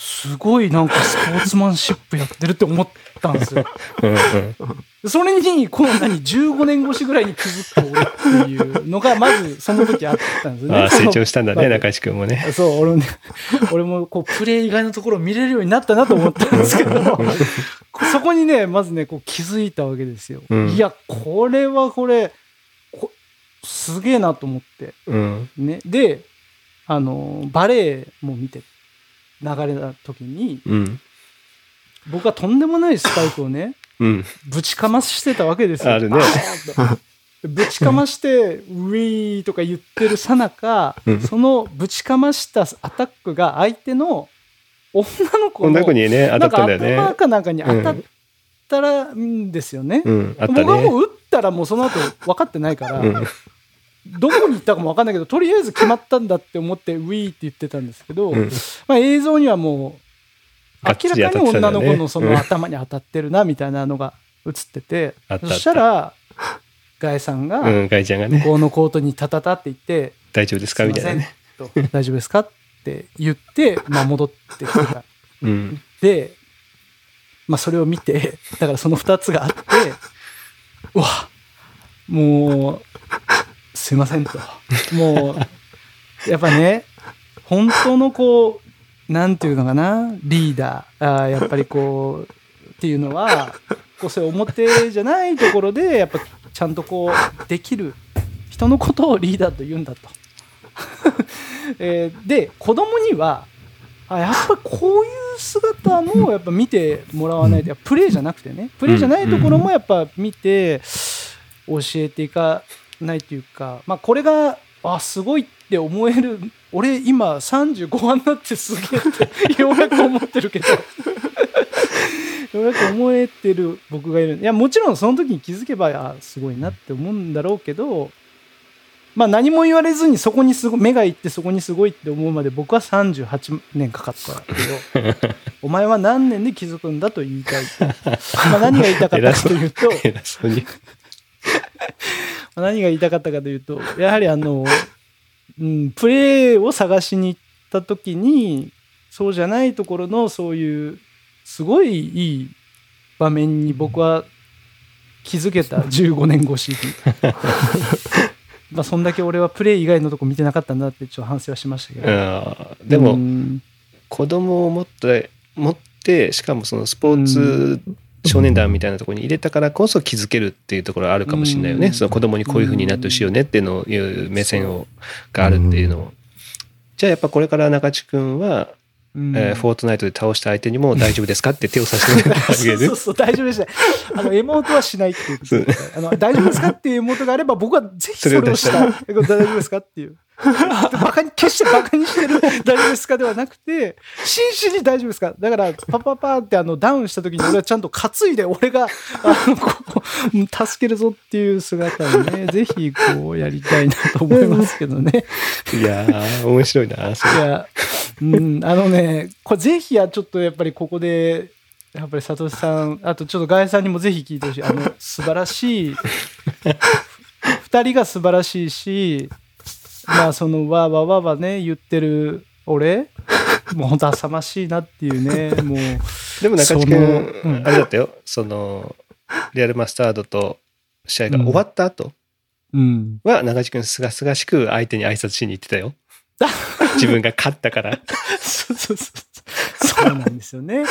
Speaker 4: すごいなんかスポーツマンシップやってるって思ったんですよ。
Speaker 2: うん。
Speaker 4: それに、この何、15年越しぐらいに気づく俺っていうのが、まずその時あったんですよね。
Speaker 2: ああ、成長したんだね、中石くんもね。
Speaker 4: そう、俺もね、*laughs* 俺もこう、プレイ以外のところを見れるようになったなと思ったんですけど、*laughs* そこにね、まずね、こう気づいたわけですよ。
Speaker 2: うん
Speaker 4: いや、これはこれ、こすげえなと思って。
Speaker 2: うん。
Speaker 4: ね。で、あの、バレエも見て、流れた時に、
Speaker 2: うん。
Speaker 4: 僕はとんでもないスパイクをね、
Speaker 2: うん。
Speaker 4: ぶちかましてたわけですよ。
Speaker 2: あるね
Speaker 4: ぶちかまして、ウィーとか言ってるさなか
Speaker 2: うん、
Speaker 4: そのぶちかましたアタックが相手の女の子の
Speaker 2: 子にね、当たったんだよね。
Speaker 4: 頭かなんかに当たったらんですよね。
Speaker 2: うん、あった
Speaker 4: 僕はも
Speaker 2: ね。
Speaker 4: う打ったらもうその後分かってないから、
Speaker 2: うん。
Speaker 4: どこに行ったかも分かんないけど、とりあえず決まったんだって思って、ウィーって言ってたんですけど、
Speaker 2: うん
Speaker 4: まあ、映像にはもう、明らかに女の子のその頭に当たってるな、みたいなのが映ってて、そしたら、ガイさんが、向こうのコートにタタタって言って、
Speaker 2: 大丈夫ですかみたいなね。
Speaker 4: 大丈夫ですかって言って、まあ、戻ってきてた。
Speaker 2: うん。
Speaker 4: で、まあ、それを見て、だからその2つがあって、うわ、もう、すいませんと。もう、やっぱね、本当のこう、なんていうのかな、リーダー、あやっぱりこう、っていうのは、こうそういう表じゃないところで、やっぱちゃんとこう、できる人のことをリーダーと言うんだと。*laughs* えーで、子供には、あやっぱこういう姿もやっぱ見てもらわないと、プレーじゃなくてね、プレーじゃないところもやっぱ見て教えていかないというか、まあ、これが、あ、すごいって思える、俺今35番になってすげえってようやく思ってるけど、*laughs* ようやく思えてる僕がいる。いや、もちろんその時に気づけば、あ、すごいなって思うんだろうけど、まあ何も言われずにそこにすごい、目がいってそこにすごいって思うまで僕は38年かかったけど、*laughs* お前は何年で気づくんだと言いたい。まあ何が言いたかったかというと。何が言いたかったかというと、やはりあの、うん、プレーを探しに行った時に、そうじゃないところのそういう、すごいいい場面に僕は気づけた15年越しに。*laughs* まあそんだけ俺はプレー以外のとこ見てなかったんだってちょっと反省はしましたけど。
Speaker 2: でも、
Speaker 4: うん
Speaker 2: 子供を持って、持って、しかもそのスポーツ少年団みたいなところに入れたからこそ気づけるっていうところはあるかもしれないよね。
Speaker 4: うん
Speaker 2: その子供にこういうふうになってほしいよねっていうのをいう目線をがあるっていうのを。じゃあやっぱこれから中地君は、
Speaker 4: うん
Speaker 2: えーフォートナイトで倒した相手にも大丈夫ですかって手を差し伸べてあげる *laughs*
Speaker 4: そうそう。そう、大丈夫ですね。あの、妹はしないっていうことであの、大丈夫ですかっていう妹があれば、僕はぜひそれをした *laughs* 大丈夫ですかっていう。*laughs* バカに、決してバカにしてる大丈夫ですかではなくて、真摯に大丈夫ですかだから、パパパーってあの、ダウンした時に俺はちゃんと担いで、俺が、あの、こう、助けるぞっていう姿をね、*laughs* ぜひこうやりたいなと思いますけどね。*laughs*
Speaker 2: いやー、面白いな、それ。
Speaker 4: いや、うん、あのね、これぜひや、ちょっとやっぱりここで、やっぱりサトシさん、あとちょっとガイさんにもぜひ聞いてほしい。あの、素晴らしい、二人が素晴らしいし、まあそのわーわーわーわーね、言ってる俺、*laughs* もう本当浅ましいなっていうね、もう、
Speaker 2: でも中地君、
Speaker 4: うん
Speaker 2: あれだったよ。その、リアルマスタードと試合が終わった後
Speaker 4: うん。
Speaker 2: は、中地君すがすがしく相手に挨拶しに行ってたよ。*laughs* 自分が勝ったから。
Speaker 4: そうそうそう。そうなんですよね。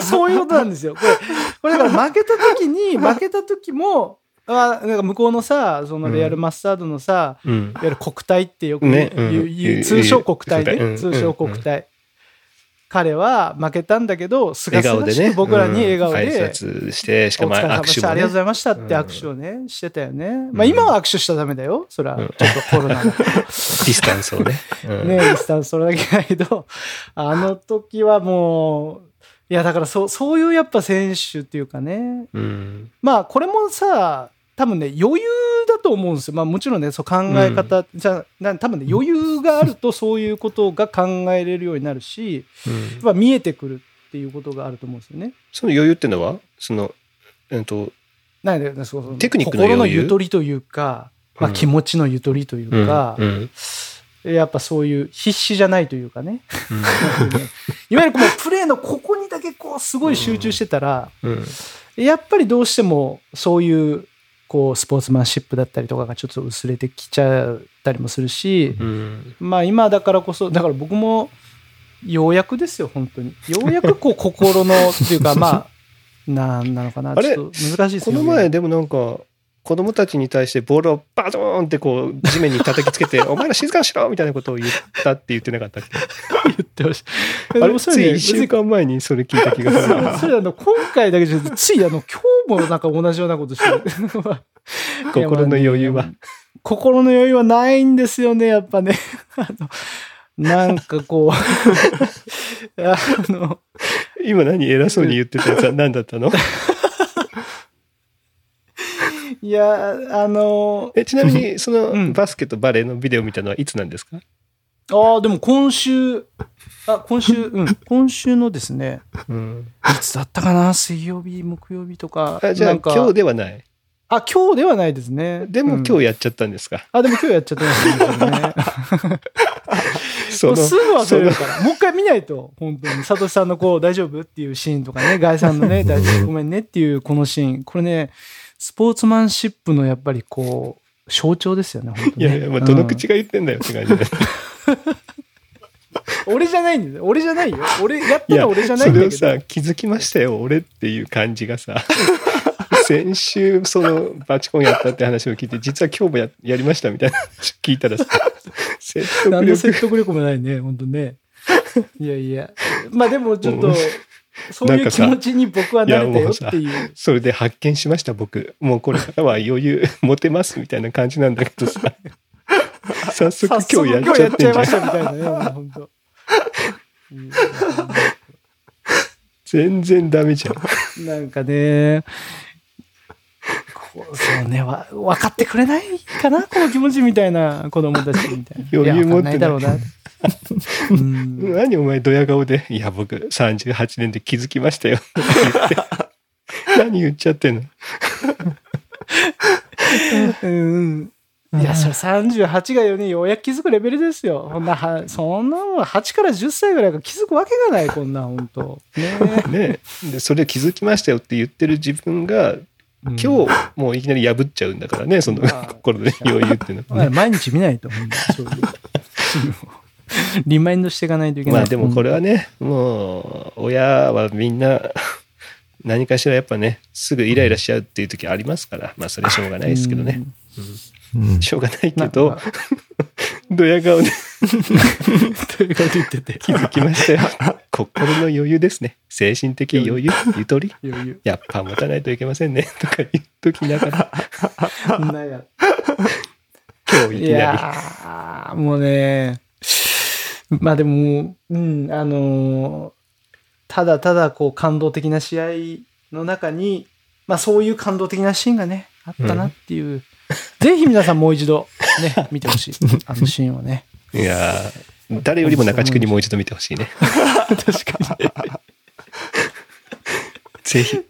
Speaker 4: そういうことなんですよ。これ、これだから負けた時に、*laughs* 負けた時も、あなんか向こうのさ、そのレアルマスタードのさ、
Speaker 2: うん
Speaker 4: い。わゆる国体ってよく
Speaker 2: ね
Speaker 4: 通称国体ね、
Speaker 2: うん
Speaker 4: 通称国体。彼は負けたんだけど、すがすがし。く僕らに笑顔で、
Speaker 2: 拶して、しか
Speaker 4: お
Speaker 2: も握手も、ね。
Speaker 4: ありがとうございましたって握手をね、してたよね。まあ今は握手しちゃダメだよ。そら、ちょっとコロナの。*laughs*
Speaker 2: ディスタンスをね。うん
Speaker 4: ねディスタンスそれだけだけど、あの時はもう、いやだからそう、そういうやっぱ選手っていうかね、
Speaker 2: うん。
Speaker 4: まあこれもさ、多分ね、余裕だと思うんですよ。まあもちろんね、そう考え方、じゃあな多分ね、余裕があるとそういうことが考えれるようになるし、
Speaker 2: うん。
Speaker 4: やっぱ見えてくるっていうことがあると思うんですよね。
Speaker 2: その余裕ってのは、その、えっと、
Speaker 4: なんで、そうそう
Speaker 2: テクニックの
Speaker 4: 心のゆとりというか、まあ
Speaker 2: うん
Speaker 4: 気持ちのゆとりというか、
Speaker 2: うん。
Speaker 4: やっぱそういう必死じゃないというかね。*laughs* いわゆるこのプレーのここにだけこうすごい集中してたら、
Speaker 2: うん。
Speaker 4: やっぱりどうしてもそういうこうスポーツマンシップだったりとかがちょっと薄れてきちゃったりもするし、
Speaker 2: うん
Speaker 4: まあ今だからこそ、だから僕もようやくですよ、本当に。ようやくこう心のっていうか、*laughs* まあ、なんなのかな。ちょっと難しいですね。
Speaker 2: この前でもなんか、子供たちに対してボールをバドーンってこう地面に叩きつけて、*laughs* お前ら静かにしろみたいなことを言ったって言ってなかったっけ
Speaker 4: 言ってほしい。
Speaker 2: あれ？つい
Speaker 4: でもそれね
Speaker 2: 1週間前にそれ聞いた気がする。
Speaker 4: そそれあの、今回だけじゃついあの、今日もなんか同じようなことしてる。*laughs*
Speaker 2: 心の余裕は。
Speaker 4: 心の余裕はないんですよね、やっぱね。*laughs* あの、なんかこう、あの、
Speaker 2: 今何偉そうに言ってたやつは何だったの？
Speaker 4: いや、あの、
Speaker 2: えちなみに、*laughs* そ
Speaker 4: うん
Speaker 2: のバスケとバレーのビデオ見たのはいつなんですか？
Speaker 4: ああ、でも今週、あ、今週、うん、*laughs* 今週のですね、
Speaker 2: うん。
Speaker 4: いつだったかな？水曜日、木曜日とか。
Speaker 2: あじゃあ今日ではない？
Speaker 4: あ、今日ではないですね。
Speaker 2: でも
Speaker 4: うん
Speaker 2: 今日やっちゃったんですか、
Speaker 4: あ、でも今日やっちゃってますね。*laughs*
Speaker 2: そ
Speaker 4: すぐ忘れる
Speaker 2: そ
Speaker 4: から。もう一回見ないと、本当に。サトシさんのこう、大丈夫？っていうシーンとかね、ガイさんのね、大丈夫、ごめんねっていうこのシーン。これね、スポーツマンシップのやっぱりこう、象徴ですよね、本当ね。
Speaker 2: いやいや、まあ、どの
Speaker 4: うん
Speaker 2: 口が言ってんだよって感じで。*laughs*
Speaker 4: 俺じゃないんだよ。俺じゃないよ。俺、やったら俺じゃないんだけど。
Speaker 2: それをさ、気づきましたよ、俺っていう感じがさ、*laughs* 先週、その、バチコンやったって話を聞いて、実は今日もややりましたみたいな話聞いたらさ、*laughs* 説得
Speaker 4: 何の
Speaker 2: 力
Speaker 4: 説得力もないね、本当ね。いやいや。まあでもちょっと、そういう気持ちに僕は慣れたよっていう。
Speaker 2: それで発見しました、僕。もうこれからは余裕持てますみたいな感じなんだけどさ。*laughs* 早速今日やっちゃってんじゃん
Speaker 4: 今日やっちゃいましたみたいなね、*laughs*
Speaker 2: 全然ダメじゃん。
Speaker 4: なんかね、そうね、わ、分かってくれないかなこの気持ちみたいな子供たちみたいな。
Speaker 2: 余裕持ってない
Speaker 4: いだろうな。うん
Speaker 2: 何お前ドヤ顔で、いや僕38年で気づきましたよ。言って何言っちゃってんの？
Speaker 4: うん。いや、それ38がよね、ようやく気づくレベルですよ。そんな、はそんなもん8から10歳ぐらいが気づくわけがない、こんなん、本当ね
Speaker 2: ねで、それ気づきましたよって言ってる自分が、今日もういきなり破っちゃうんだからね、その
Speaker 4: まあ
Speaker 2: 心で余裕っていうのはね。
Speaker 4: 毎日見ないと、ほんとそういう。*laughs* *laughs* リマインドしていかないといけない。
Speaker 2: まあでもこれはね、もう、親はみんな、*laughs* 何かしらやっぱね、すぐイライラしちゃうっていう時ありますから、まあそれしょうがないですけどね。
Speaker 3: うん
Speaker 2: しょうがないけ
Speaker 4: ま
Speaker 2: ど
Speaker 4: あ、*laughs*
Speaker 2: ドヤ顔で
Speaker 4: ということ言ってて。
Speaker 2: 気づきましたよ。心の余裕ですね。精神的余裕、ゆとり。
Speaker 4: 余裕。
Speaker 2: やっぱ持たないといけませんね。とか言っときながら、今日いきなり。
Speaker 4: もうね、*laughs* まあでも、うん、あのーただただこう感動的な試合の中に、まあそういう感動的なシーンがね、あったなっていう。*laughs* ぜひ皆さんもう一度ね、見てほしい。*laughs* あのシーンをね。
Speaker 2: いやー誰よりも中地区にもう一度見てほしいね。
Speaker 4: 確かに。
Speaker 2: ぜひ。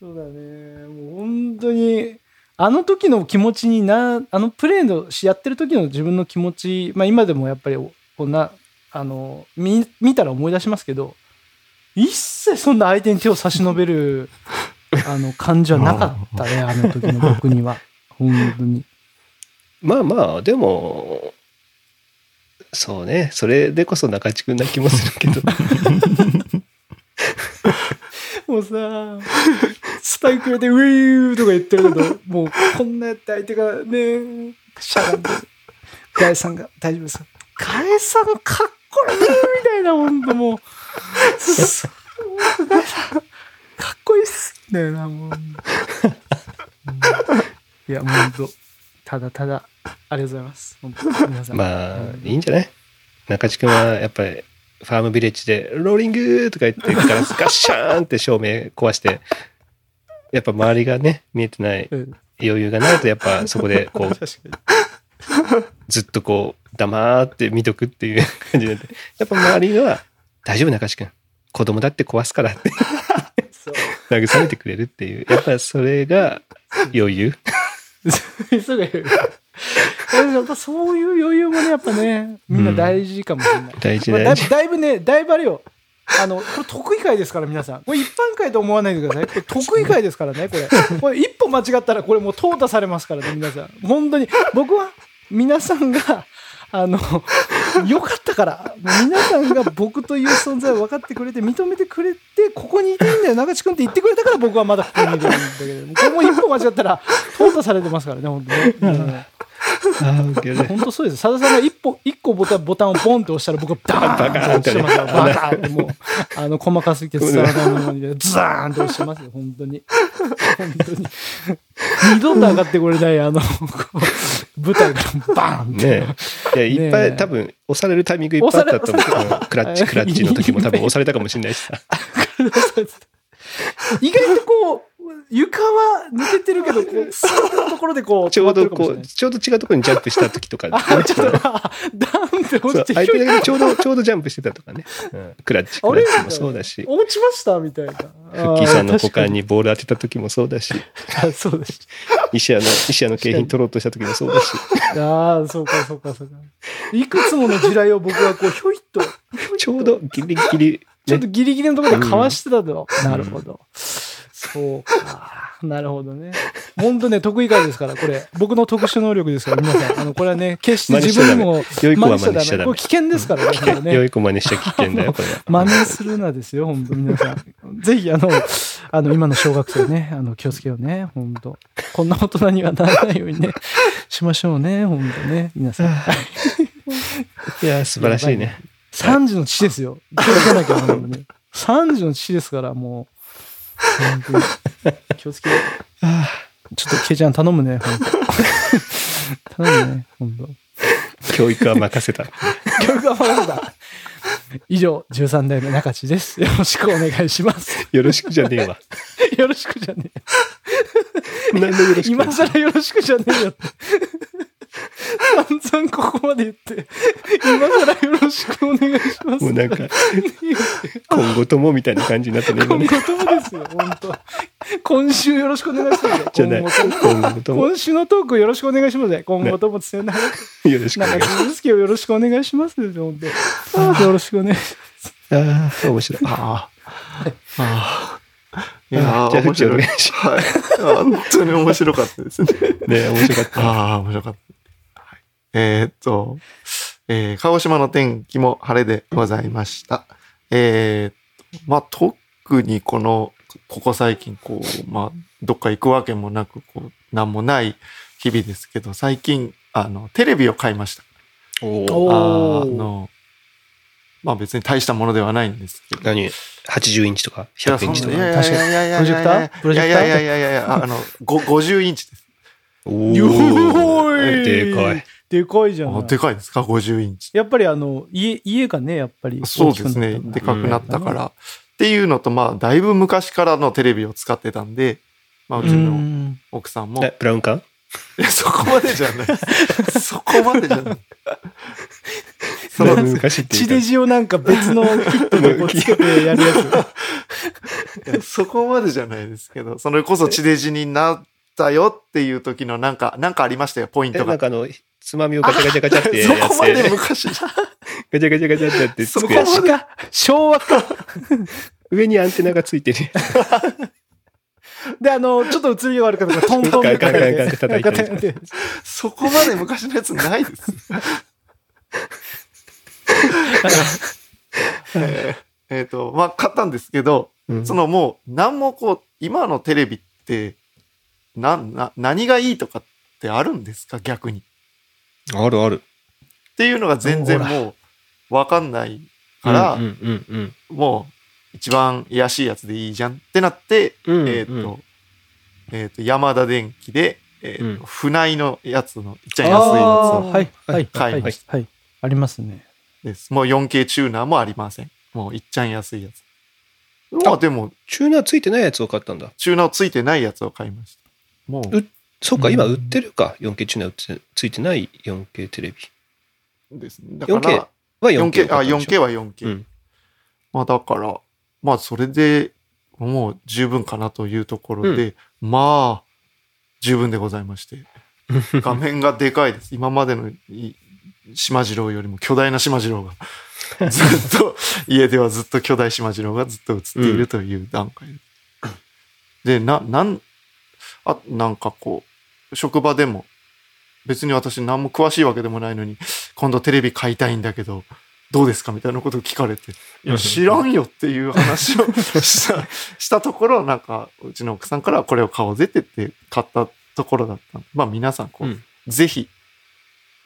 Speaker 4: そうだね。もう本当に、あの時の気持ちにな、あのプレーのしやってる時の自分の気持ち、まあ今でもやっぱりこんな、あの、見、見たら思い出しますけど、一切そんな相手に手を差し伸べる、*laughs* あの、感じはなかったね、あの時の僕には。*laughs* 本当に。
Speaker 2: まあまあ、でも、そうね。それでこそ中地区な気もするけど。*laughs*
Speaker 4: もうさ、スパイクでウィーとか言ってるけど、もうこんなやって相手がね、しゃがんで、ガエさんが大丈夫ですか？ガエさんかっこいいみたいな、ほんともう。*laughs* かっこいいっす。みたいな、もう。うんいや、もうほんと、ただただ、ありがとうございます。本当皆さん。
Speaker 2: まあ、いいんじゃない？中地区はやっぱり、ファームビレッジで、ローリングとか言って、ガラスガッシャーンって照明壊して、やっぱ周りがね、見えてない
Speaker 4: うん
Speaker 2: 余裕がないと、やっぱそこでこう、*laughs*
Speaker 4: 確かに。*laughs*
Speaker 2: ずっとこう、黙って見とくっていう感じで、やっぱ周りが、大丈夫中地君。子供だって壊すからって
Speaker 4: そう。
Speaker 2: 慰めてくれるっていう。やっぱそれが余裕。
Speaker 4: 急が言う。やっぱそういう余裕もね、やっぱね、みんな大事かもしれない。
Speaker 2: 大事
Speaker 4: まあだ
Speaker 2: 大事。
Speaker 4: いぶだいぶね、だいぶあれよ。あの、これ得意会ですから、皆さん。これ一般会と思わないでください。これ得意会ですからね、これ。*laughs* これ一歩間違ったら、これもう淘汰されますからね、皆さん。本当に。僕は、皆さんが、あの、よかったから、皆さんが僕という存在を分かってくれて、認めてくれて、ここにいていんだよ、中地君って言ってくれたから僕はまだここにいるんだけど、これもう一歩間違ったら、淘汰されてますからね、本当ね。本当そうです。さださんが一歩、一個ボタン、ボタンをボンって押したら僕はダーンって押してますよ。バカーってもう、あの、細かすぎて伝わらないものに、ズーンって押してますよ、本当に。本当に。二度と上がってこれない、あの、舞台からバーンって。
Speaker 2: ねえ。いっぱい多分、押されるタイミングいっぱいあったと思う。*laughs* うんクラッチ、クラッチの時も多分押されたかもしれないしさ。*laughs*
Speaker 4: 意外とこう、床は抜けてるけど、こう、スーッのところでこう、
Speaker 2: ちょうどこう、ちょうど違うところにジャンプした時とか、
Speaker 4: あ、ちょっと、あダウンって落ちて、
Speaker 2: 相手
Speaker 4: ひょい
Speaker 2: がちょうど、ちょうどジャンプしてたとかね。うんクラッチ、クラッチもそうだし、
Speaker 4: 落ちましたみたいな。
Speaker 2: フッキーさんの股間
Speaker 4: に。
Speaker 2: にボール当てた時もそうだし、
Speaker 4: あそうです。
Speaker 2: 石屋の、石屋の景品取ろうとした時もそうだし、
Speaker 4: ああ、そうか、そうか、そうか。いくつもの地雷を僕はこう、ひょいっと、
Speaker 2: ちょうどギリギリ、ね
Speaker 4: ちょっと、ギリギリのところでかわしてたと。なるほど。そうか。*laughs* なるほどね。本当ね、得意会ですから、これ。僕の特殊能力ですから、皆さん。あの、これはね、決して自分にも
Speaker 2: 真似しちゃダメ
Speaker 4: これ危険ですからね。*laughs*
Speaker 2: 良
Speaker 4: ね
Speaker 2: い子真似しちゃ危険だよ、これは。
Speaker 4: 真似するなですよ、本当皆さん。ぜひ、あの、あの、今の小学生ね、あの、気をつけようね、本当こんな大人にはならないようにね、しましょうね、本当ね、皆さん。*laughs*
Speaker 2: いや、素晴らしいね。
Speaker 4: 3時の父ですよ。気をつけなきゃならないね。3時の父ですから、もう。本当に気をつけよう。ちょっと、ケイちゃん頼むね、本当頼むね、本当
Speaker 2: 教育は任せた。
Speaker 4: 曲が回った。以上、13代目中地です。よろしくお願いします。
Speaker 2: よろしくじゃねえわ。
Speaker 4: よろしくじゃねえ。
Speaker 2: なんでよろしく
Speaker 4: 今更よろしくじゃねえよって。散々ここまで言って、今からよろしくお願いします。
Speaker 2: もうなんか、今後ともみたいな感じになったね、今
Speaker 4: 後ともですよ、本当今週よろしくお願いします。
Speaker 2: じゃない。
Speaker 4: 今後とも
Speaker 2: 今
Speaker 4: 週のトークよろしくお願いしますね。今後とも。
Speaker 2: よろしくお願いします。
Speaker 4: よろしくお願いします。本当よろしくお願いし
Speaker 2: ああ、面白い。
Speaker 3: ああ。ああ。い
Speaker 2: あ
Speaker 3: やー
Speaker 2: じゃあ、
Speaker 3: 面白い。はい。本当に面白かったですね。
Speaker 2: ね面白かった。
Speaker 3: ああ、面白かった。はい、えーっと、えー鹿児島の天気も晴れでございました。えーっと、まあ、特にこの、ここ最近、こう、まあ、どっか行くわけもなく、こう、なんもない日々ですけど、最近、あの、テレビを買いました。
Speaker 2: お。
Speaker 3: あの、まあ別に大したものではないんですけど。
Speaker 2: 何 ?80 インチとか ?100 インチとか？
Speaker 3: いやいやいやいやいやいや
Speaker 4: プロジェクター？プロジェクター？
Speaker 3: いやいやいやいや、あの、ご50インチです。
Speaker 2: お
Speaker 4: よーい
Speaker 2: でかい。
Speaker 4: でかいじゃん。
Speaker 3: あでかいですか ?50 インチ。
Speaker 4: やっぱりあの、家、家がね、やっぱり。
Speaker 3: そうですね。でかくなったから。っていうのと、まあ、だいぶ昔からのテレビを使ってたんで、まあ、うち
Speaker 4: う
Speaker 3: の
Speaker 4: ん。
Speaker 3: 奥さんも、
Speaker 2: えブラウン管？
Speaker 3: いや、そこまでじゃない。*laughs* そこまでじゃない。その
Speaker 2: ぶ昔って言
Speaker 4: 地デジをなんか別のキットでこうつけてやるやつ。
Speaker 3: いやそこまでじゃないですけど、それこそ地デジになったよっていう時のなんか、なんかありましたよ、ポイン
Speaker 2: え、
Speaker 3: トが。
Speaker 2: なんかあの、つまみをガチャガチャガチャってや
Speaker 3: そこまで
Speaker 2: って、
Speaker 3: 昔じゃ
Speaker 2: ガチャガチャガチャってやってつくやつ。
Speaker 4: 昭和か。
Speaker 2: 上にアンテナがついてる。
Speaker 4: で、あの、ちょっと映りが悪かったから、トントンって
Speaker 2: 叩いて
Speaker 3: そこまで昔のやつないです。えーえーと、まあ、買ったんですけど、
Speaker 2: うん
Speaker 3: そのもう、なんもこう、今のテレビって、な、な、何がいいとかってあるんですか？逆に。
Speaker 2: あるある。
Speaker 3: っていうのが全然もう、わかんないから、
Speaker 2: うんうんうん
Speaker 3: もう、一番安いやつでいいじゃんってなって、
Speaker 2: うん。
Speaker 3: えっ、と、えっ、と、ヤダ電機で、えーと
Speaker 2: うん
Speaker 3: 船井のやつの、いっちゃ安いやつを
Speaker 4: はい、はい、
Speaker 3: 買
Speaker 4: はいい、
Speaker 3: ました。
Speaker 4: はい。ありますね。
Speaker 3: です。もう 4K チューナーもありません。もういっちゃん安いやつ。まあでも、
Speaker 2: チューナーついてないやつを買ったんだ。
Speaker 3: チューナーついてないやつを買いました。もう
Speaker 2: うそうか、
Speaker 4: うん
Speaker 2: 今売ってるか。4K チューナー売ってついてない 4K テレビ。
Speaker 3: ですね。だから、
Speaker 2: 4K は 4K。
Speaker 3: 4K、あ、4K は 4K。
Speaker 2: うん
Speaker 3: まあだから、まあそれでもう十分かなというところで、まあ、十分でございまして。*laughs* 画面がでかいです。今までのい島次郎よりも巨大な島次郎が、*laughs* ずっと、家ではずっと巨大島次郎がずっと映っているという段階です。で、な、なん、あ、なんかこう、職場でも、別に私何も詳しいわけでもないのに、今度テレビ買いたいんだけど、どうですかみたいなことを聞かれて、いや、知らんよっていう話を *laughs* した、したところ、なんか、うちの奥さんからこれを買おうぜって言って買ったところだった。まあ皆さん、こう、
Speaker 2: うん。
Speaker 3: ぜひ、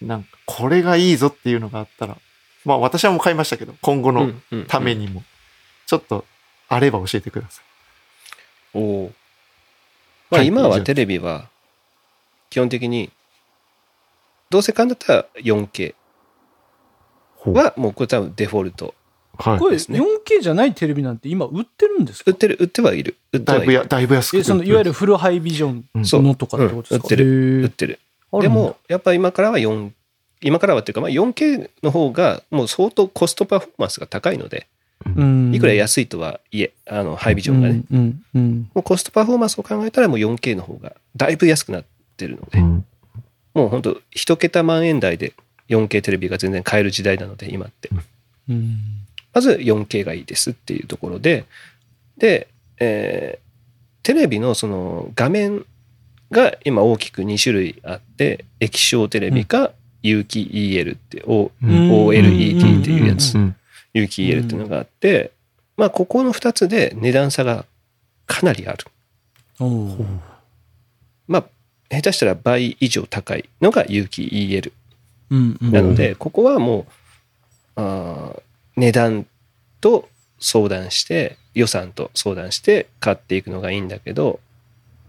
Speaker 3: なんか、これがいいぞっていうのがあったら、まあ私はもう買いましたけど、今後のためにも、ちょっと、あれば教えてください。
Speaker 2: おお。まあ
Speaker 3: はい
Speaker 2: 今はテレビは、基本的に、どうせ買うんだったら 4K はもうこれ多分デフォルト。
Speaker 3: は
Speaker 4: これ、
Speaker 2: ですね
Speaker 4: 4K じゃないテレビなんて今売ってるんですか？
Speaker 2: 売ってる、売ってはいる。売ってはいる。
Speaker 3: だいぶや、だいぶ安く
Speaker 4: え、その、いわゆるフルハイビジョンのとかってことですか？
Speaker 2: うん売ってる売っ
Speaker 4: る。
Speaker 2: てる。でも、やっぱ今からは4、今からはっていうか、まあ 4K の方がもう相当コストパフォーマンスが高いので、
Speaker 4: うん
Speaker 2: いくら安いとはいえ、あの、ハイビジョンがね、
Speaker 4: うん、うん、うん。
Speaker 2: もうコストパフォーマンスを考えたらもう 4K の方がだいぶ安くなってるので、もう本当一桁万円台で 4K テレビが全然買える時代なので、今って。
Speaker 4: うん。
Speaker 2: まず 4K がいいですっていうところで、で、えーテレビのその画面が今大きく2種類あって、液晶テレビか有機 EL って、O-
Speaker 3: うん。
Speaker 2: OLED っていうやつ。
Speaker 3: う、ん。
Speaker 2: 有機 EL っていうのがあって、まあここの2つで値段差がかなりある。まあ下手したら倍以上高いのが有機 EL
Speaker 4: うんうん。
Speaker 2: なので、ここはもう、あー値段と相談して、予算と相談して買っていくのがいいんだけど、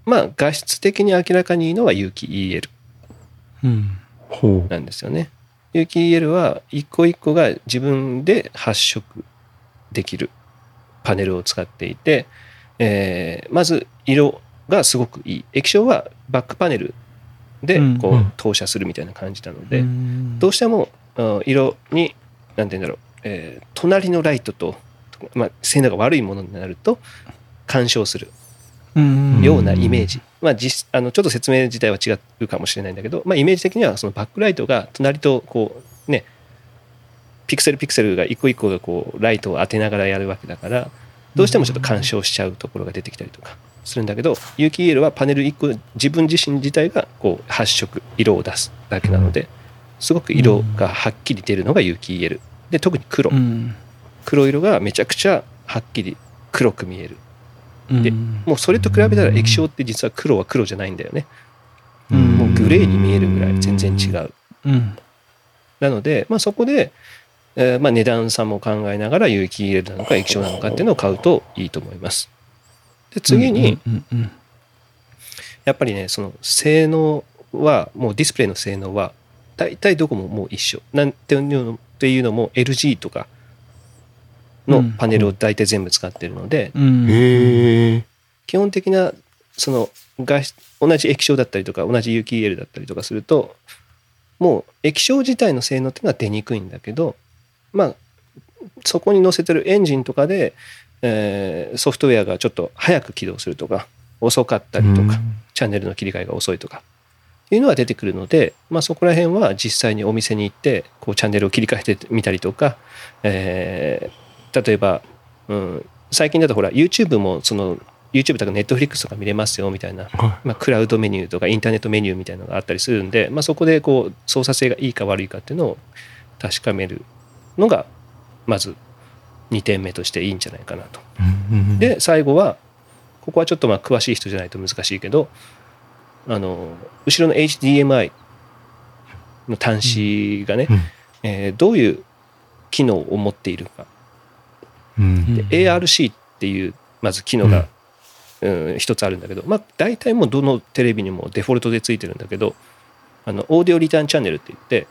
Speaker 2: まあ、画質的に明らかにいいのは有機 EL
Speaker 4: うん。
Speaker 3: ほ
Speaker 2: なんですよね。有機 EL は一個一個が自分で発色できるパネルを使っていて、えーまず色がすごくいい。液晶はバックパネルで
Speaker 4: うん。
Speaker 2: こ
Speaker 3: う
Speaker 2: 投射するみたいな感じなので、
Speaker 4: うん。
Speaker 2: どうしてもうん色に何て言うんだろう、えー隣のライトと、まあ、性能が悪いものになると干渉する
Speaker 4: うん。
Speaker 2: ようなイメージ、まあ、実あのちょっと説明自体は違うかもしれないんだけど、まあ、イメージ的にはそのバックライトが隣とこうねピクセルピクセルが一個一個がこうライトを当てながらやるわけだからどうしてもちょっと干渉しちゃうところが出てきたりとかするんだけど有機 EL はパネル1個自分自身自体がこう発色色を出すだけなのですごく色がはっきり出るのが有機 EL で特に黒。
Speaker 4: うん。
Speaker 2: 黒色がめちゃくちゃはっきり黒く見える。で
Speaker 4: うん。
Speaker 2: もうそれと比べたら液晶って実は黒は黒じゃないんだよね。
Speaker 4: うん。
Speaker 2: もうグレーに見えるぐらい全然違う。
Speaker 4: うん。
Speaker 2: なので、まあ、そこで、えーまあ、値段差も考えながら有機 EL なのか液晶なのかっていうのを買うといいと思いますで次に、
Speaker 4: うんうん
Speaker 2: やっぱりねその性能はもうディスプレイの性能は大体どこももう一緒。なんていうのっていうのも LG とかのパネルを大体全部使ってるので。基本的なその画質同じ液晶だったりとか同じ有機 EL だったりとかするともう液晶自体の性能っていうのは出にくいんだけどまあそこに載せてるエンジンとかで、えーソフトウェアがちょっと早く起動するとか遅かったりとか、チャンネルの切り替えが遅いとかいうのは出てくるので、まあ、そこら辺は実際にお店に行ってこうチャンネルを切り替えてみたりとか、えー例えば、うん、最近だとほら YouTube もその YouTube とか Netflix とか見れますよみたいな、
Speaker 3: は
Speaker 2: まあ、クラウドメニューとかインターネットメニューみたいなのがあったりするんで、まあ、そこでこう操作性がいいか悪いかっていうのを確かめるのがまず2点目としていいんじゃないかなと。
Speaker 3: い。
Speaker 2: で最後はここはちょっとまあ詳しい人じゃないと難しいけどあの後ろの HDMI の端子がね、
Speaker 3: うん
Speaker 2: えーどういう機能を持っているか
Speaker 3: うん。
Speaker 2: で ARC っていうまず機能が、うん一つあるんだけどまあ大体もうどのテレビにもデフォルトでついてるんだけどあのオーディオリターンチャンネルって言って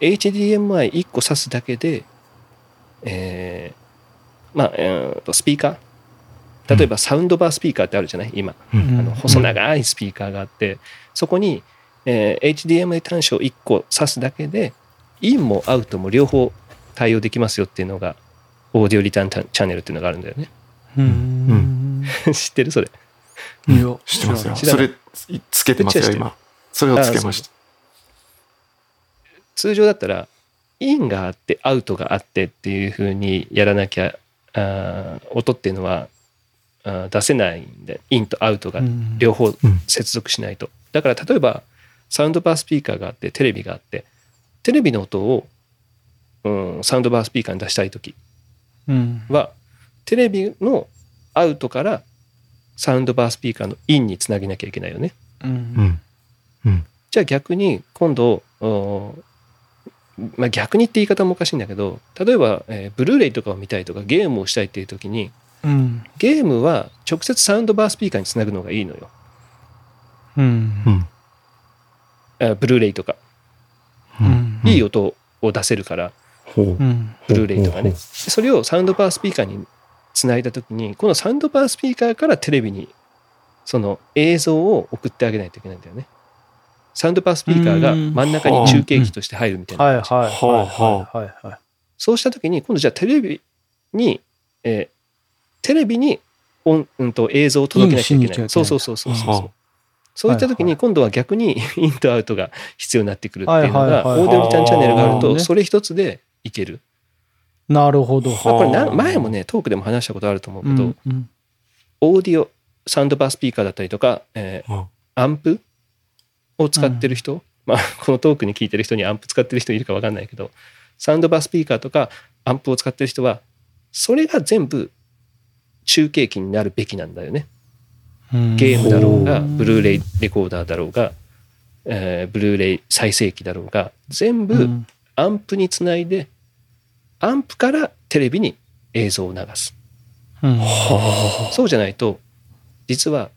Speaker 2: HDMI1 個挿すだけで、えーまあ、えーとスピーカー？例えばサウンドバースピーカーってあるじゃない？今。
Speaker 3: うん。
Speaker 2: あの細長いスピーカーがあってそこに、えー HDMI 端子を1個挿すだけでインもアウトも両方対応できますよっていうのがオーディオリターンチャンネルっていうのがあるんだよね。
Speaker 4: うん。*laughs*
Speaker 2: 知ってる？それ。
Speaker 4: いや
Speaker 3: 知ってますよ。それ、つつけてますよ、今。それをつけました。
Speaker 2: 通常だったらインがあってアウトがあってっていう風にやらなきゃあー音っていうのはあー出せないんでインとアウトが両方
Speaker 3: うん
Speaker 2: 接続しないと、だから例えばサウンドバースピーカーがあってテレビがあってテレビの音を、うん、サウンドバースピーカーに出したい時
Speaker 4: うん
Speaker 2: はテレビのアウトからサウンドバースピーカーのインにつなげなきゃいけないよね
Speaker 4: うん
Speaker 3: うん。うん。
Speaker 2: じゃあ逆に今度、おまあ、逆にって言い方もおかしいんだけど例えば、えーブルーレイとかを見たいとかゲームをしたいっていう時に
Speaker 4: うん。
Speaker 2: ゲームは直接サウンドバースピーカーにつなぐのがいいのよ、
Speaker 4: うん。
Speaker 3: うん。
Speaker 2: えーブルーレイとか、
Speaker 4: うん。
Speaker 2: いい音を出せるから
Speaker 3: ほう。
Speaker 4: う。ん。
Speaker 2: ブルーレイとかね。それをサウンドバースピーカーにつないだ時にこのサウンドバースピーカーからテレビにその映像を送ってあげないといけないんだよねサウンドバースピーカーが真ん中に中継機として入るみたいな
Speaker 4: はいはい。はいはいはいはい。
Speaker 2: そうしたときに、今度じゃあテレビに、えーテレビに音、うん、と映像を届けなきゃいけない。そうそうそうそうそう。
Speaker 3: はあ。
Speaker 2: そういったとき
Speaker 4: はいは
Speaker 2: に今度は逆に *laughs* インとアウトが必要になってくるっていうのが、オーディオリターンチャンネルがあると、それ一つでいける。
Speaker 4: なるほど。
Speaker 2: まあ、これ前もね、トークでも話したことあると思うけど、
Speaker 4: うんうん。
Speaker 2: オーディオ、サウンドバースピーカーだったりとか、えー
Speaker 3: は
Speaker 2: アンプを使ってる人、まあ、このトークに聞いてる人にアンプ使ってる人いるか分かんないけど、サウンドバースピーカーとかアンプを使ってる人は、それが全部中継機になるべきなんだよね。
Speaker 4: うん。
Speaker 2: ゲームだろうが、
Speaker 4: う。ん
Speaker 2: ブルーレイレコーダーだろうが、えーブルーレイ再生機だろうが、全部
Speaker 4: うん。
Speaker 2: アンプにつないで、アンプからテレビに映像を流す。
Speaker 4: うん。
Speaker 2: そうじゃないと、実は、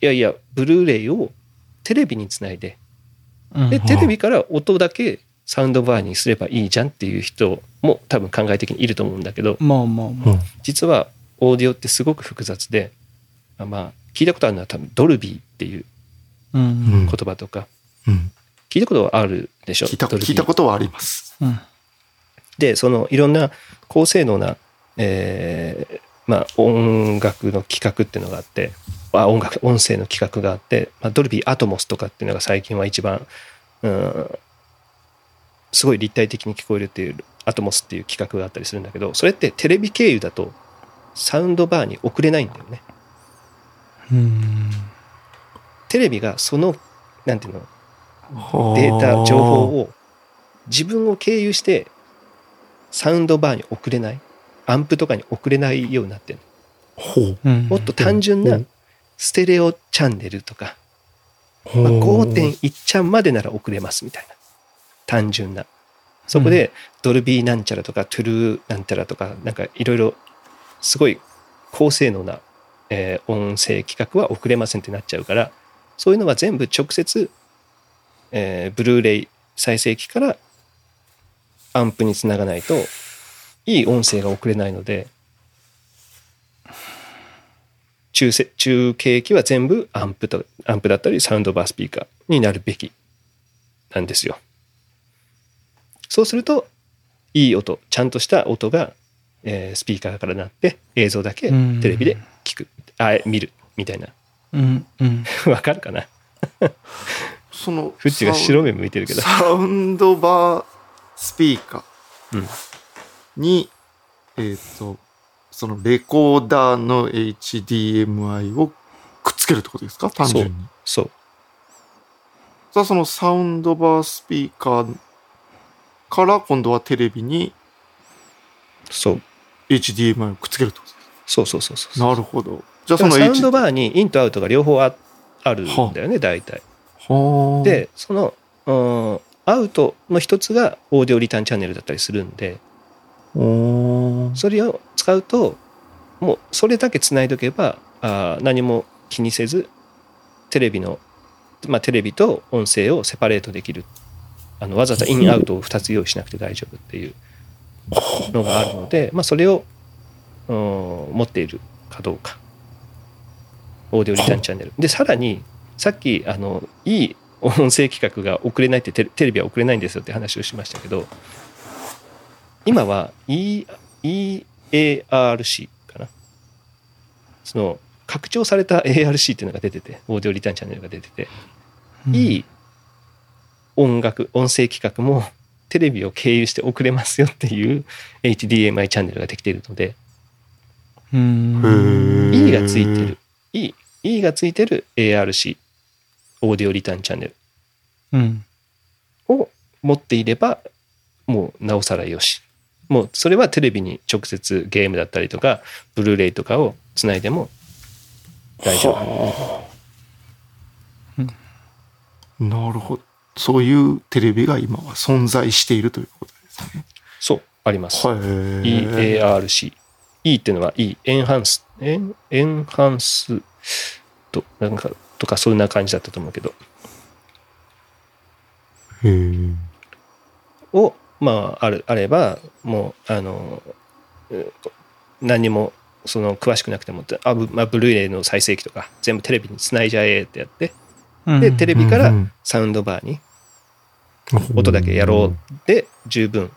Speaker 2: いやいや、ブルーレイをテレビにつないで、
Speaker 4: うん。
Speaker 2: で、テレビから音だけサウンドバーにすればいいじゃんっていう人も多分考え的にいると思うんだけど、
Speaker 4: まあまあまあ。
Speaker 3: うん。
Speaker 2: 実はオーディオってすごく複雑で、まあ、聞いたことあるのは多分ドルビーっていう言葉とか、
Speaker 3: うん。
Speaker 2: 聞いたことはあるでしょ？
Speaker 3: 聞いた聞いたことはあります。
Speaker 4: うん。
Speaker 2: で、そのいろんな高性能な、えーまあ、音楽の企画っていうのがあって、あ音楽、音声の企画があって、まあ、ドルビーアトモスとかっていうのが最近は一番、うん、すごい立体的に聞こえるっていうアトモスっていう企画があったりするんだけど、それってテレビ経由だとサウンドバーに送れないんだよね。
Speaker 4: うん。
Speaker 2: テレビがその、なんていうの、
Speaker 3: はあ
Speaker 2: データ、情報を自分を経由してサウンドバーに送れない。アンプとかに送れないようになってる。
Speaker 3: ほう
Speaker 4: うん
Speaker 2: もっと単純
Speaker 3: う
Speaker 2: なんステレオチャンネルとか、まあ、5.1ちゃんまでなら送れますみたいな。単純な。そこでドルビーなんちゃらとかトゥルーなんちゃらとか、なんかいろいろすごい高性能な、えー音声規格は送れませんってなっちゃうから、そういうのは全部直接、えーブルーレイ再生機からアンプにつながないと、いい音声が送れないので、中せ中継機は全部アンプと、アンプだったりサウンドバースピーカーになるべきなんですよ。そうすると、いい音、ちゃんとした音が、えースピーカーから鳴って、映像だけ
Speaker 4: うん
Speaker 2: テレビで聞く、あ、見る、みたいな。
Speaker 4: うん。うん。*laughs*
Speaker 2: わかるかな？*laughs*
Speaker 3: その
Speaker 2: フッチが白目向いてるけど。
Speaker 3: サウンドバースピーカ
Speaker 2: うん
Speaker 3: ーに、えっ、と、そのレコーダーの HDMI をくっつけるってことですか？単純に。
Speaker 2: そう。
Speaker 3: さあそのサウンドバースピーカーから今度はテレビに
Speaker 2: そう。
Speaker 3: HDMI をくっつけるってことです
Speaker 2: そうそうそうそう。
Speaker 3: なるほど。じゃあその
Speaker 2: サウンドバーにインとアウトが両方ああるんだよね、大体。
Speaker 3: はあ、
Speaker 2: で、その、うんアウトの一つがオーディオリターンチャンネルだったりするんで、
Speaker 3: おー
Speaker 2: それを使うと、もうそれだけ繋いどけば、あー何も気にせず、テレビの、まあテレビと音声をセパレートできる。あのわざわざインアウトを2つ用意しなくて大丈夫っていうのがあるので、まあそれを、うん持っているかどうか。オーディオリターンチャンネル。で、さらに、さっき、あの、いい音声規格が送れないってテレ、テレビは送れないんですよって話をしましたけど、今は E EARC かな。その、拡張された ARC っていうのが出てて、オーディオリターンチャンネルが出てて、いい音楽、音声規格もテレビを経由して送れますよっていう HDMI チャンネルができているので、
Speaker 4: うん。
Speaker 2: E がついてる、E、E がついてる ARC、オーディオリターンチャンネル
Speaker 4: うん。
Speaker 2: を持っていれば、もうなおさらよし。もうそれはテレビに直接ゲームだったりとか、ブルーレイとかをつないでも大丈夫。
Speaker 3: なるほど。そういうテレビが今は存在しているということですね。
Speaker 2: そう、あります。
Speaker 3: はい。
Speaker 2: EARC。E っていうのは E、エンハンス、エン、エンハンスと、なんか、とかそんな感じだったと思うけど、
Speaker 3: へー
Speaker 2: を、まあ、ある、あれば、もう、あの、え何にも、その、詳しくなくても、あブまあ、ブルーレイの再生機とか、全部テレビにつないじゃえってやって、で、テレビから
Speaker 3: うん
Speaker 2: サウンドバーに音だけやろうで十分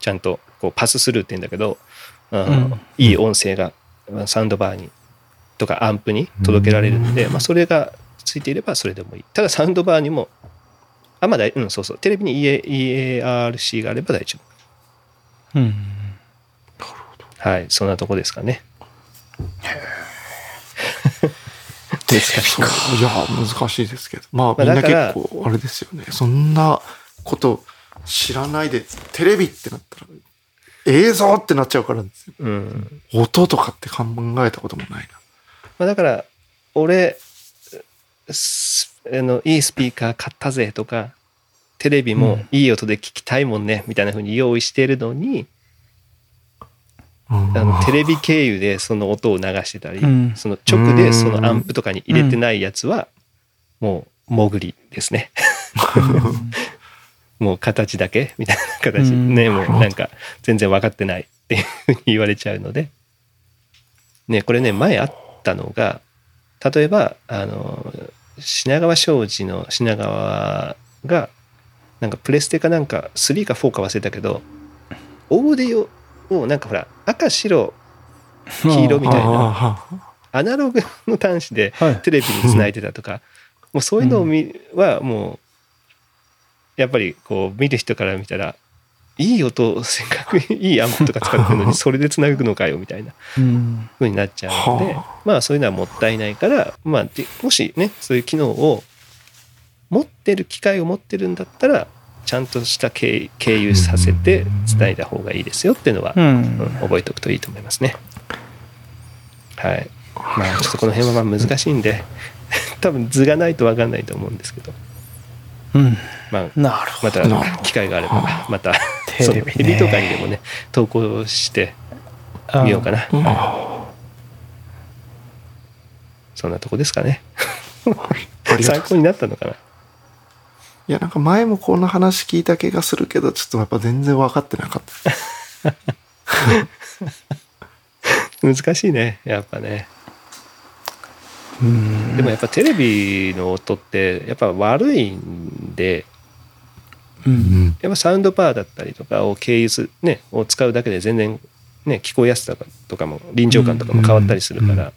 Speaker 2: ちゃんとこうパススルーって言うんだけど、
Speaker 4: うん。
Speaker 2: いい音声がまあサウンドバーにとかアンプに届けられるんで、まあ、それがついていればそれでもいい。ただサウンドバーにもあまだうんそうそうテレビに EA EARC があれば大丈夫
Speaker 4: うん。
Speaker 2: はいそんなとこですかね
Speaker 3: そういや、難しいですけど。まあ、
Speaker 2: まあ
Speaker 3: みんな結構、あれですよね。そんなこと知らないで、テレビってなったら、映像ってなっちゃうからですよ。
Speaker 2: うん
Speaker 3: 音とかって考えたこともないな。
Speaker 2: まあ、だから俺すあのいいスピーカー買ったぜとかテレビもいい音で聞きたいもんねみたいな風に用意してるのに、あのテレビ経由でその音を流してたり、
Speaker 4: うん。
Speaker 2: その直でそのアンプとかに入れてないやつはもう潜りですね。*laughs* もう形だけみたいな形、
Speaker 4: うん。
Speaker 2: ねもうなんか全然分かってないっていうふうに言われちゃうので。ねこれね前あったのが例えばあの品川庄司の品川が、なんかプレステかなんか3か4か忘れたけど、オーディオをなんかほら、赤白黄色みたいな
Speaker 3: あ
Speaker 2: アナログの端子で
Speaker 4: はい。
Speaker 2: テレビにつないでたとか、もうそういうのを見、はもう、やっぱりこう見る人から見たら、いい音、せっかく *laughs* いいアンプとか使ってるのに、*laughs* それでつなぐのかよみたいな
Speaker 4: うん。
Speaker 2: 風になっちゃうので
Speaker 3: は、
Speaker 2: まあそういうのはもったいないから、まあでもしね、そういう機能を持ってる機械を持ってるんだったら、ちゃんとした経経由させて伝えた方がいいですよっていうのは、
Speaker 4: う
Speaker 2: うん
Speaker 4: ん。
Speaker 2: 覚えておくといいと思いますね。はい。まあちょっとこの辺はまあ難しいんで、*laughs* 多分図がないと分かんないと思うんですけど、
Speaker 4: うん。
Speaker 2: まあ
Speaker 4: なるほ
Speaker 2: ま
Speaker 4: ど。
Speaker 2: た機会があれば、また、
Speaker 4: テレビね
Speaker 2: とかにでもね、投稿してみようかな。そんなとこですかね。参考になったのかない
Speaker 3: や、なんか前もこんな話聞いた気がするけど、ちょっとやっぱ全然分かってなかった。*laughs*
Speaker 2: 難しいね、やっぱね。
Speaker 4: うん。
Speaker 2: でもやっぱテレビの音って、やっぱ悪いんで、
Speaker 4: うん。
Speaker 2: やっぱサウンドバーだったりとかを経由する、ね、を使うだけで全然、ね、聞こえやすさとかも臨場感とかも変わったりするから、
Speaker 3: うん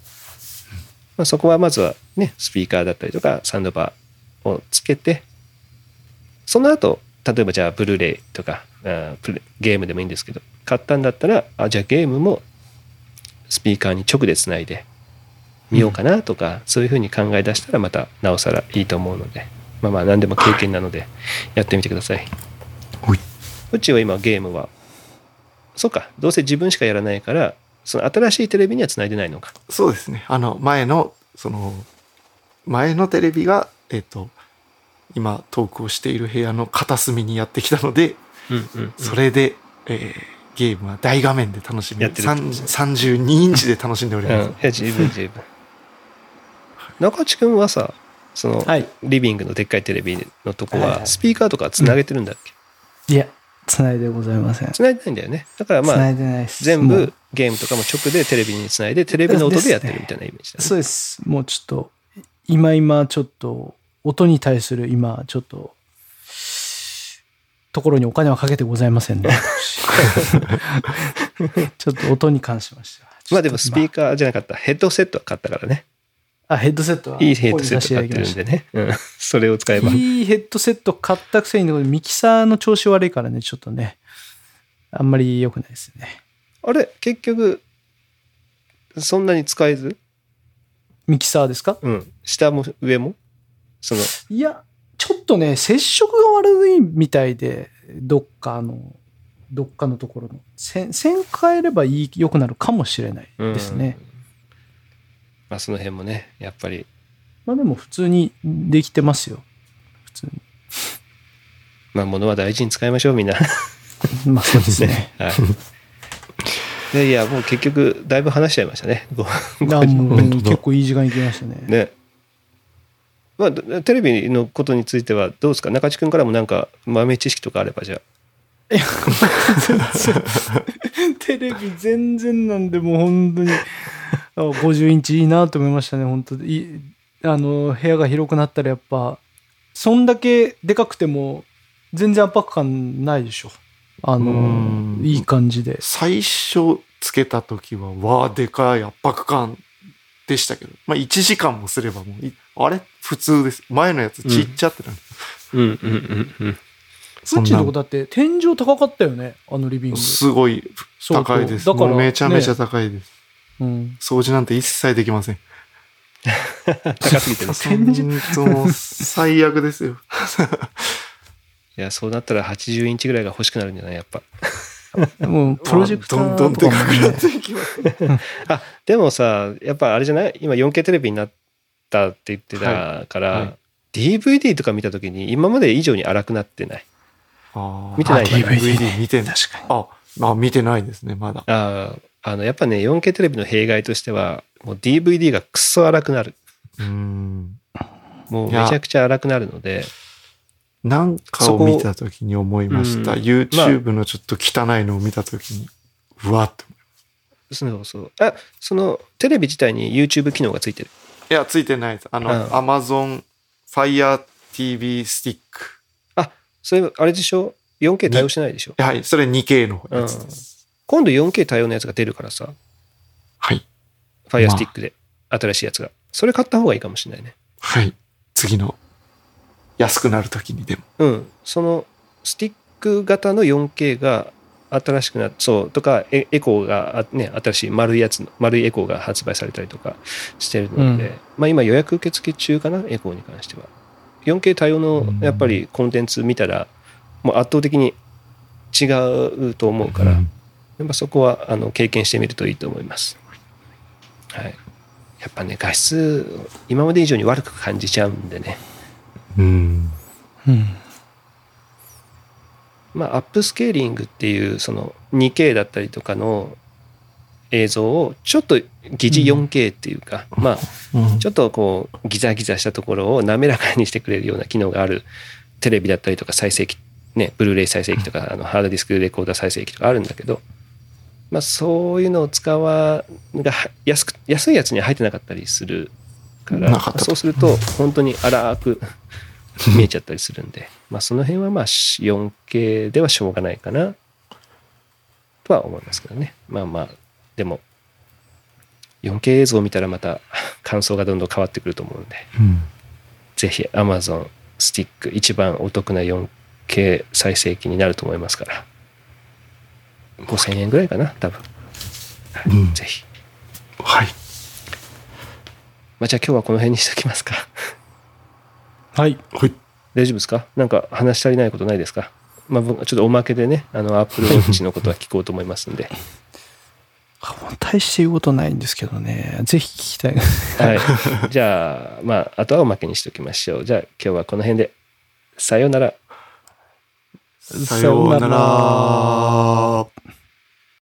Speaker 2: まあ、そこはまずはねスピーカーだったりとかサウンドバーをつけてその後例えばじゃあブルーレイとかあゲームでもいいんですけど買ったんだったらあじゃあゲームもスピーカーに直でつないでみようかなとか、そういうふうに考え出したらまたなおさらいいと思うのでまあまあ何でも経験なのでやってみてください。
Speaker 3: ほい。
Speaker 2: うちは今ゲームは、そうか、どうせ自分しかやらないから、その新しいテレビにはつないでないのか。
Speaker 3: そうですね。あの、前の、その、前のテレビが、えっ、と、今トークをしている部屋の片隅にやってきたので、
Speaker 2: うんうん、
Speaker 3: それで、えーゲームは大画面で楽しみ、
Speaker 2: やってるってこと
Speaker 3: 30 32インチで楽しんでおり
Speaker 2: うん、い
Speaker 3: ます。
Speaker 2: や、十分十分。中地君はさ、その、
Speaker 4: はい。
Speaker 2: リビングのでっかいテレビのとこは、スピーカーとかつなげてるんだっけ、
Speaker 4: いや、つないでございません。
Speaker 2: つないでないんだよね。だからまあ、
Speaker 4: いでないです。
Speaker 2: 全部ゲームとかも直でテレビにつないで、テレビの音でやってるみたいなイメージだね。
Speaker 4: そうです。もうちょっと、今今ちょっと、音に対する今、ちょっと、ところにお金はかけてございませんね。私 *laughs* ちょっと音に関しましては。
Speaker 2: まあでもスピー
Speaker 4: ー
Speaker 2: カーじゃなかった。ヘッドセットは買ったからね。
Speaker 4: あ、ヘッドセットはい
Speaker 2: いヘッドセット買ってるんでね。うん。それを使えば。
Speaker 4: いいヘッドセット買ったくせに、ミキサーの調子悪いからね、ちょっとね、あんまり良くないですね。
Speaker 2: あれ？結局、そんなに使えず？
Speaker 4: ミキサーですか？
Speaker 2: うん。下も上も？その、
Speaker 4: いや、ちょっとね、接触が悪いみたいで、どっかの、どっかのところの。線、線変えればいい、良くなるかもしれないですね。
Speaker 2: うん。まあその辺もね、やっぱり、
Speaker 4: まあでも普通にできてますよ。普通 *laughs*
Speaker 2: まあ物は大事に使いましょう、みんな。
Speaker 4: に。*laughs* まあそうですね。*laughs*
Speaker 2: はい。いやいや、もう結局、だいぶ話しちゃいましたね。
Speaker 4: 結構いい時間いきましたね。
Speaker 2: ね。まあ、テレビのことについてはどうですか？中地君からもなんか豆知識とかあればじゃあ。*laughs*
Speaker 4: テレビ全然なんで、もう本当に、あ50インチいいなと思いましたね、本当いいあの、部屋が広くなったらやっぱ、そんだけでかくても、全然圧迫感ないでしょ。あ
Speaker 3: う
Speaker 4: の
Speaker 3: ん、
Speaker 4: いい感じで。
Speaker 3: 最初つけた時は、わあ、でかい圧迫感でしたけど、まあ1時間もすればもうい、あれ？普通です。前のやつちっちゃってなる。
Speaker 2: うんうんうんうん。
Speaker 4: うちのとこだって天井高かったよね、あのリビング。
Speaker 3: すごい高いです。
Speaker 4: だから
Speaker 3: めちゃめちゃ
Speaker 4: ね
Speaker 3: 高いです。
Speaker 4: うん。
Speaker 3: 掃除なんて一切できません。
Speaker 2: 高すぎてね。
Speaker 4: 天井
Speaker 3: 最悪ですよ。
Speaker 2: いや、そうなったら80インチぐらいが欲しくなるんじゃない？やっぱ。
Speaker 4: もうプロジェクタ
Speaker 3: どんどん
Speaker 4: ーと
Speaker 3: でかくなっていきます。*laughs*
Speaker 2: あ、でもさ、やっぱあれじゃない？今 4K テレビになったって言ってたから、
Speaker 3: はいはい
Speaker 2: DVD とか見たときに今まで以上に荒くなってない。
Speaker 3: あー
Speaker 2: 見てない
Speaker 3: あ DVD 見てない。
Speaker 4: 確かに。
Speaker 3: あ、まあ見てないですね、まだ。
Speaker 2: ああ、あの、やっぱね、4K テレビの弊害としては、もう DVD がクソ荒くなる。
Speaker 3: うーん。
Speaker 2: もうめちゃくちゃ荒くなるので、
Speaker 3: なんかを見たときに思いました。
Speaker 2: うん
Speaker 3: YouTube のちょっと汚いのを見たときに、うわっと。
Speaker 2: そうそう。あ、そのテレビ自体に YouTube 機能がついてる。
Speaker 3: いや、ついてないです。あの、
Speaker 2: うん
Speaker 3: Amazon Fire TV スティック。
Speaker 2: それ、あれでしょ ?4K 対応してないでしょ？
Speaker 3: はい、それ 2K のやつです。
Speaker 2: 今度 4K 対応のやつが出るからさ、
Speaker 3: はい。
Speaker 2: Fire Stick で、新しいやつが。それ買った方がいいかもしれないね。
Speaker 3: はい。次の、安くなるときにでも。
Speaker 2: うん。その、スティック型の 4K が新しくなっそう、とか、エエコーが、あね、新しい丸いやつの、丸いエコーが発売されたりとかしてるので、
Speaker 4: うん
Speaker 2: まあ今予約受付中かな、エコーに関しては。4K 対応のやっぱりコンテンツ見たら、もう圧倒的に違うと思うから、
Speaker 3: うん
Speaker 2: やっぱそこはあの経験してみるといいと思います。はい。やっぱね、画質、今まで以上に悪く感じちゃうんでね。
Speaker 3: うん。
Speaker 4: うん。
Speaker 2: まあ、アップスケーリングっていう、その 2K だったりとかの映像を、ちょっと疑似 4K っていうか、まあ、
Speaker 3: うん。
Speaker 2: ちょっとこう、ギザギザしたところを滑らかにしてくれるような機能があるテレビだったりとか再生機、ね、ブルーレイ再生機とか、あのハードディスクレコーダー再生機とかあるんだけど、まあそういうのを使わ、が安く、安いやつには入ってなかったりするからそうすると本当に荒く見えちゃったりするんで、まあその辺はまあ 4K ではしょうがないかな、とは思いますけどね。まあまあ、でも、4K 映像を見たらまた感想がどんどん変わってくると思うんで、
Speaker 3: うん
Speaker 2: ぜひ Amazon スティック一番お得な 4K 再生機になると思いますから、5000円ぐらいかな、多分。はい
Speaker 3: うん
Speaker 2: ぜひ。
Speaker 3: はい。
Speaker 2: まあ、じゃあ今日はこの辺にしておきますか。
Speaker 4: はい。
Speaker 3: はい。
Speaker 2: 大丈夫ですか？なんか話し足りないことないですか？まあ、僕ちょっとおまけでね、あの、Apple Watch のことは聞こうと思いますんで。*laughs*
Speaker 4: 大して言うことないんですけどね。ぜひ聞きたい。*laughs*
Speaker 2: はい。じゃあ、まあ、あとはおまけにしておきましょう。じゃあ今日はこの辺で。さようなら。
Speaker 3: さようなら。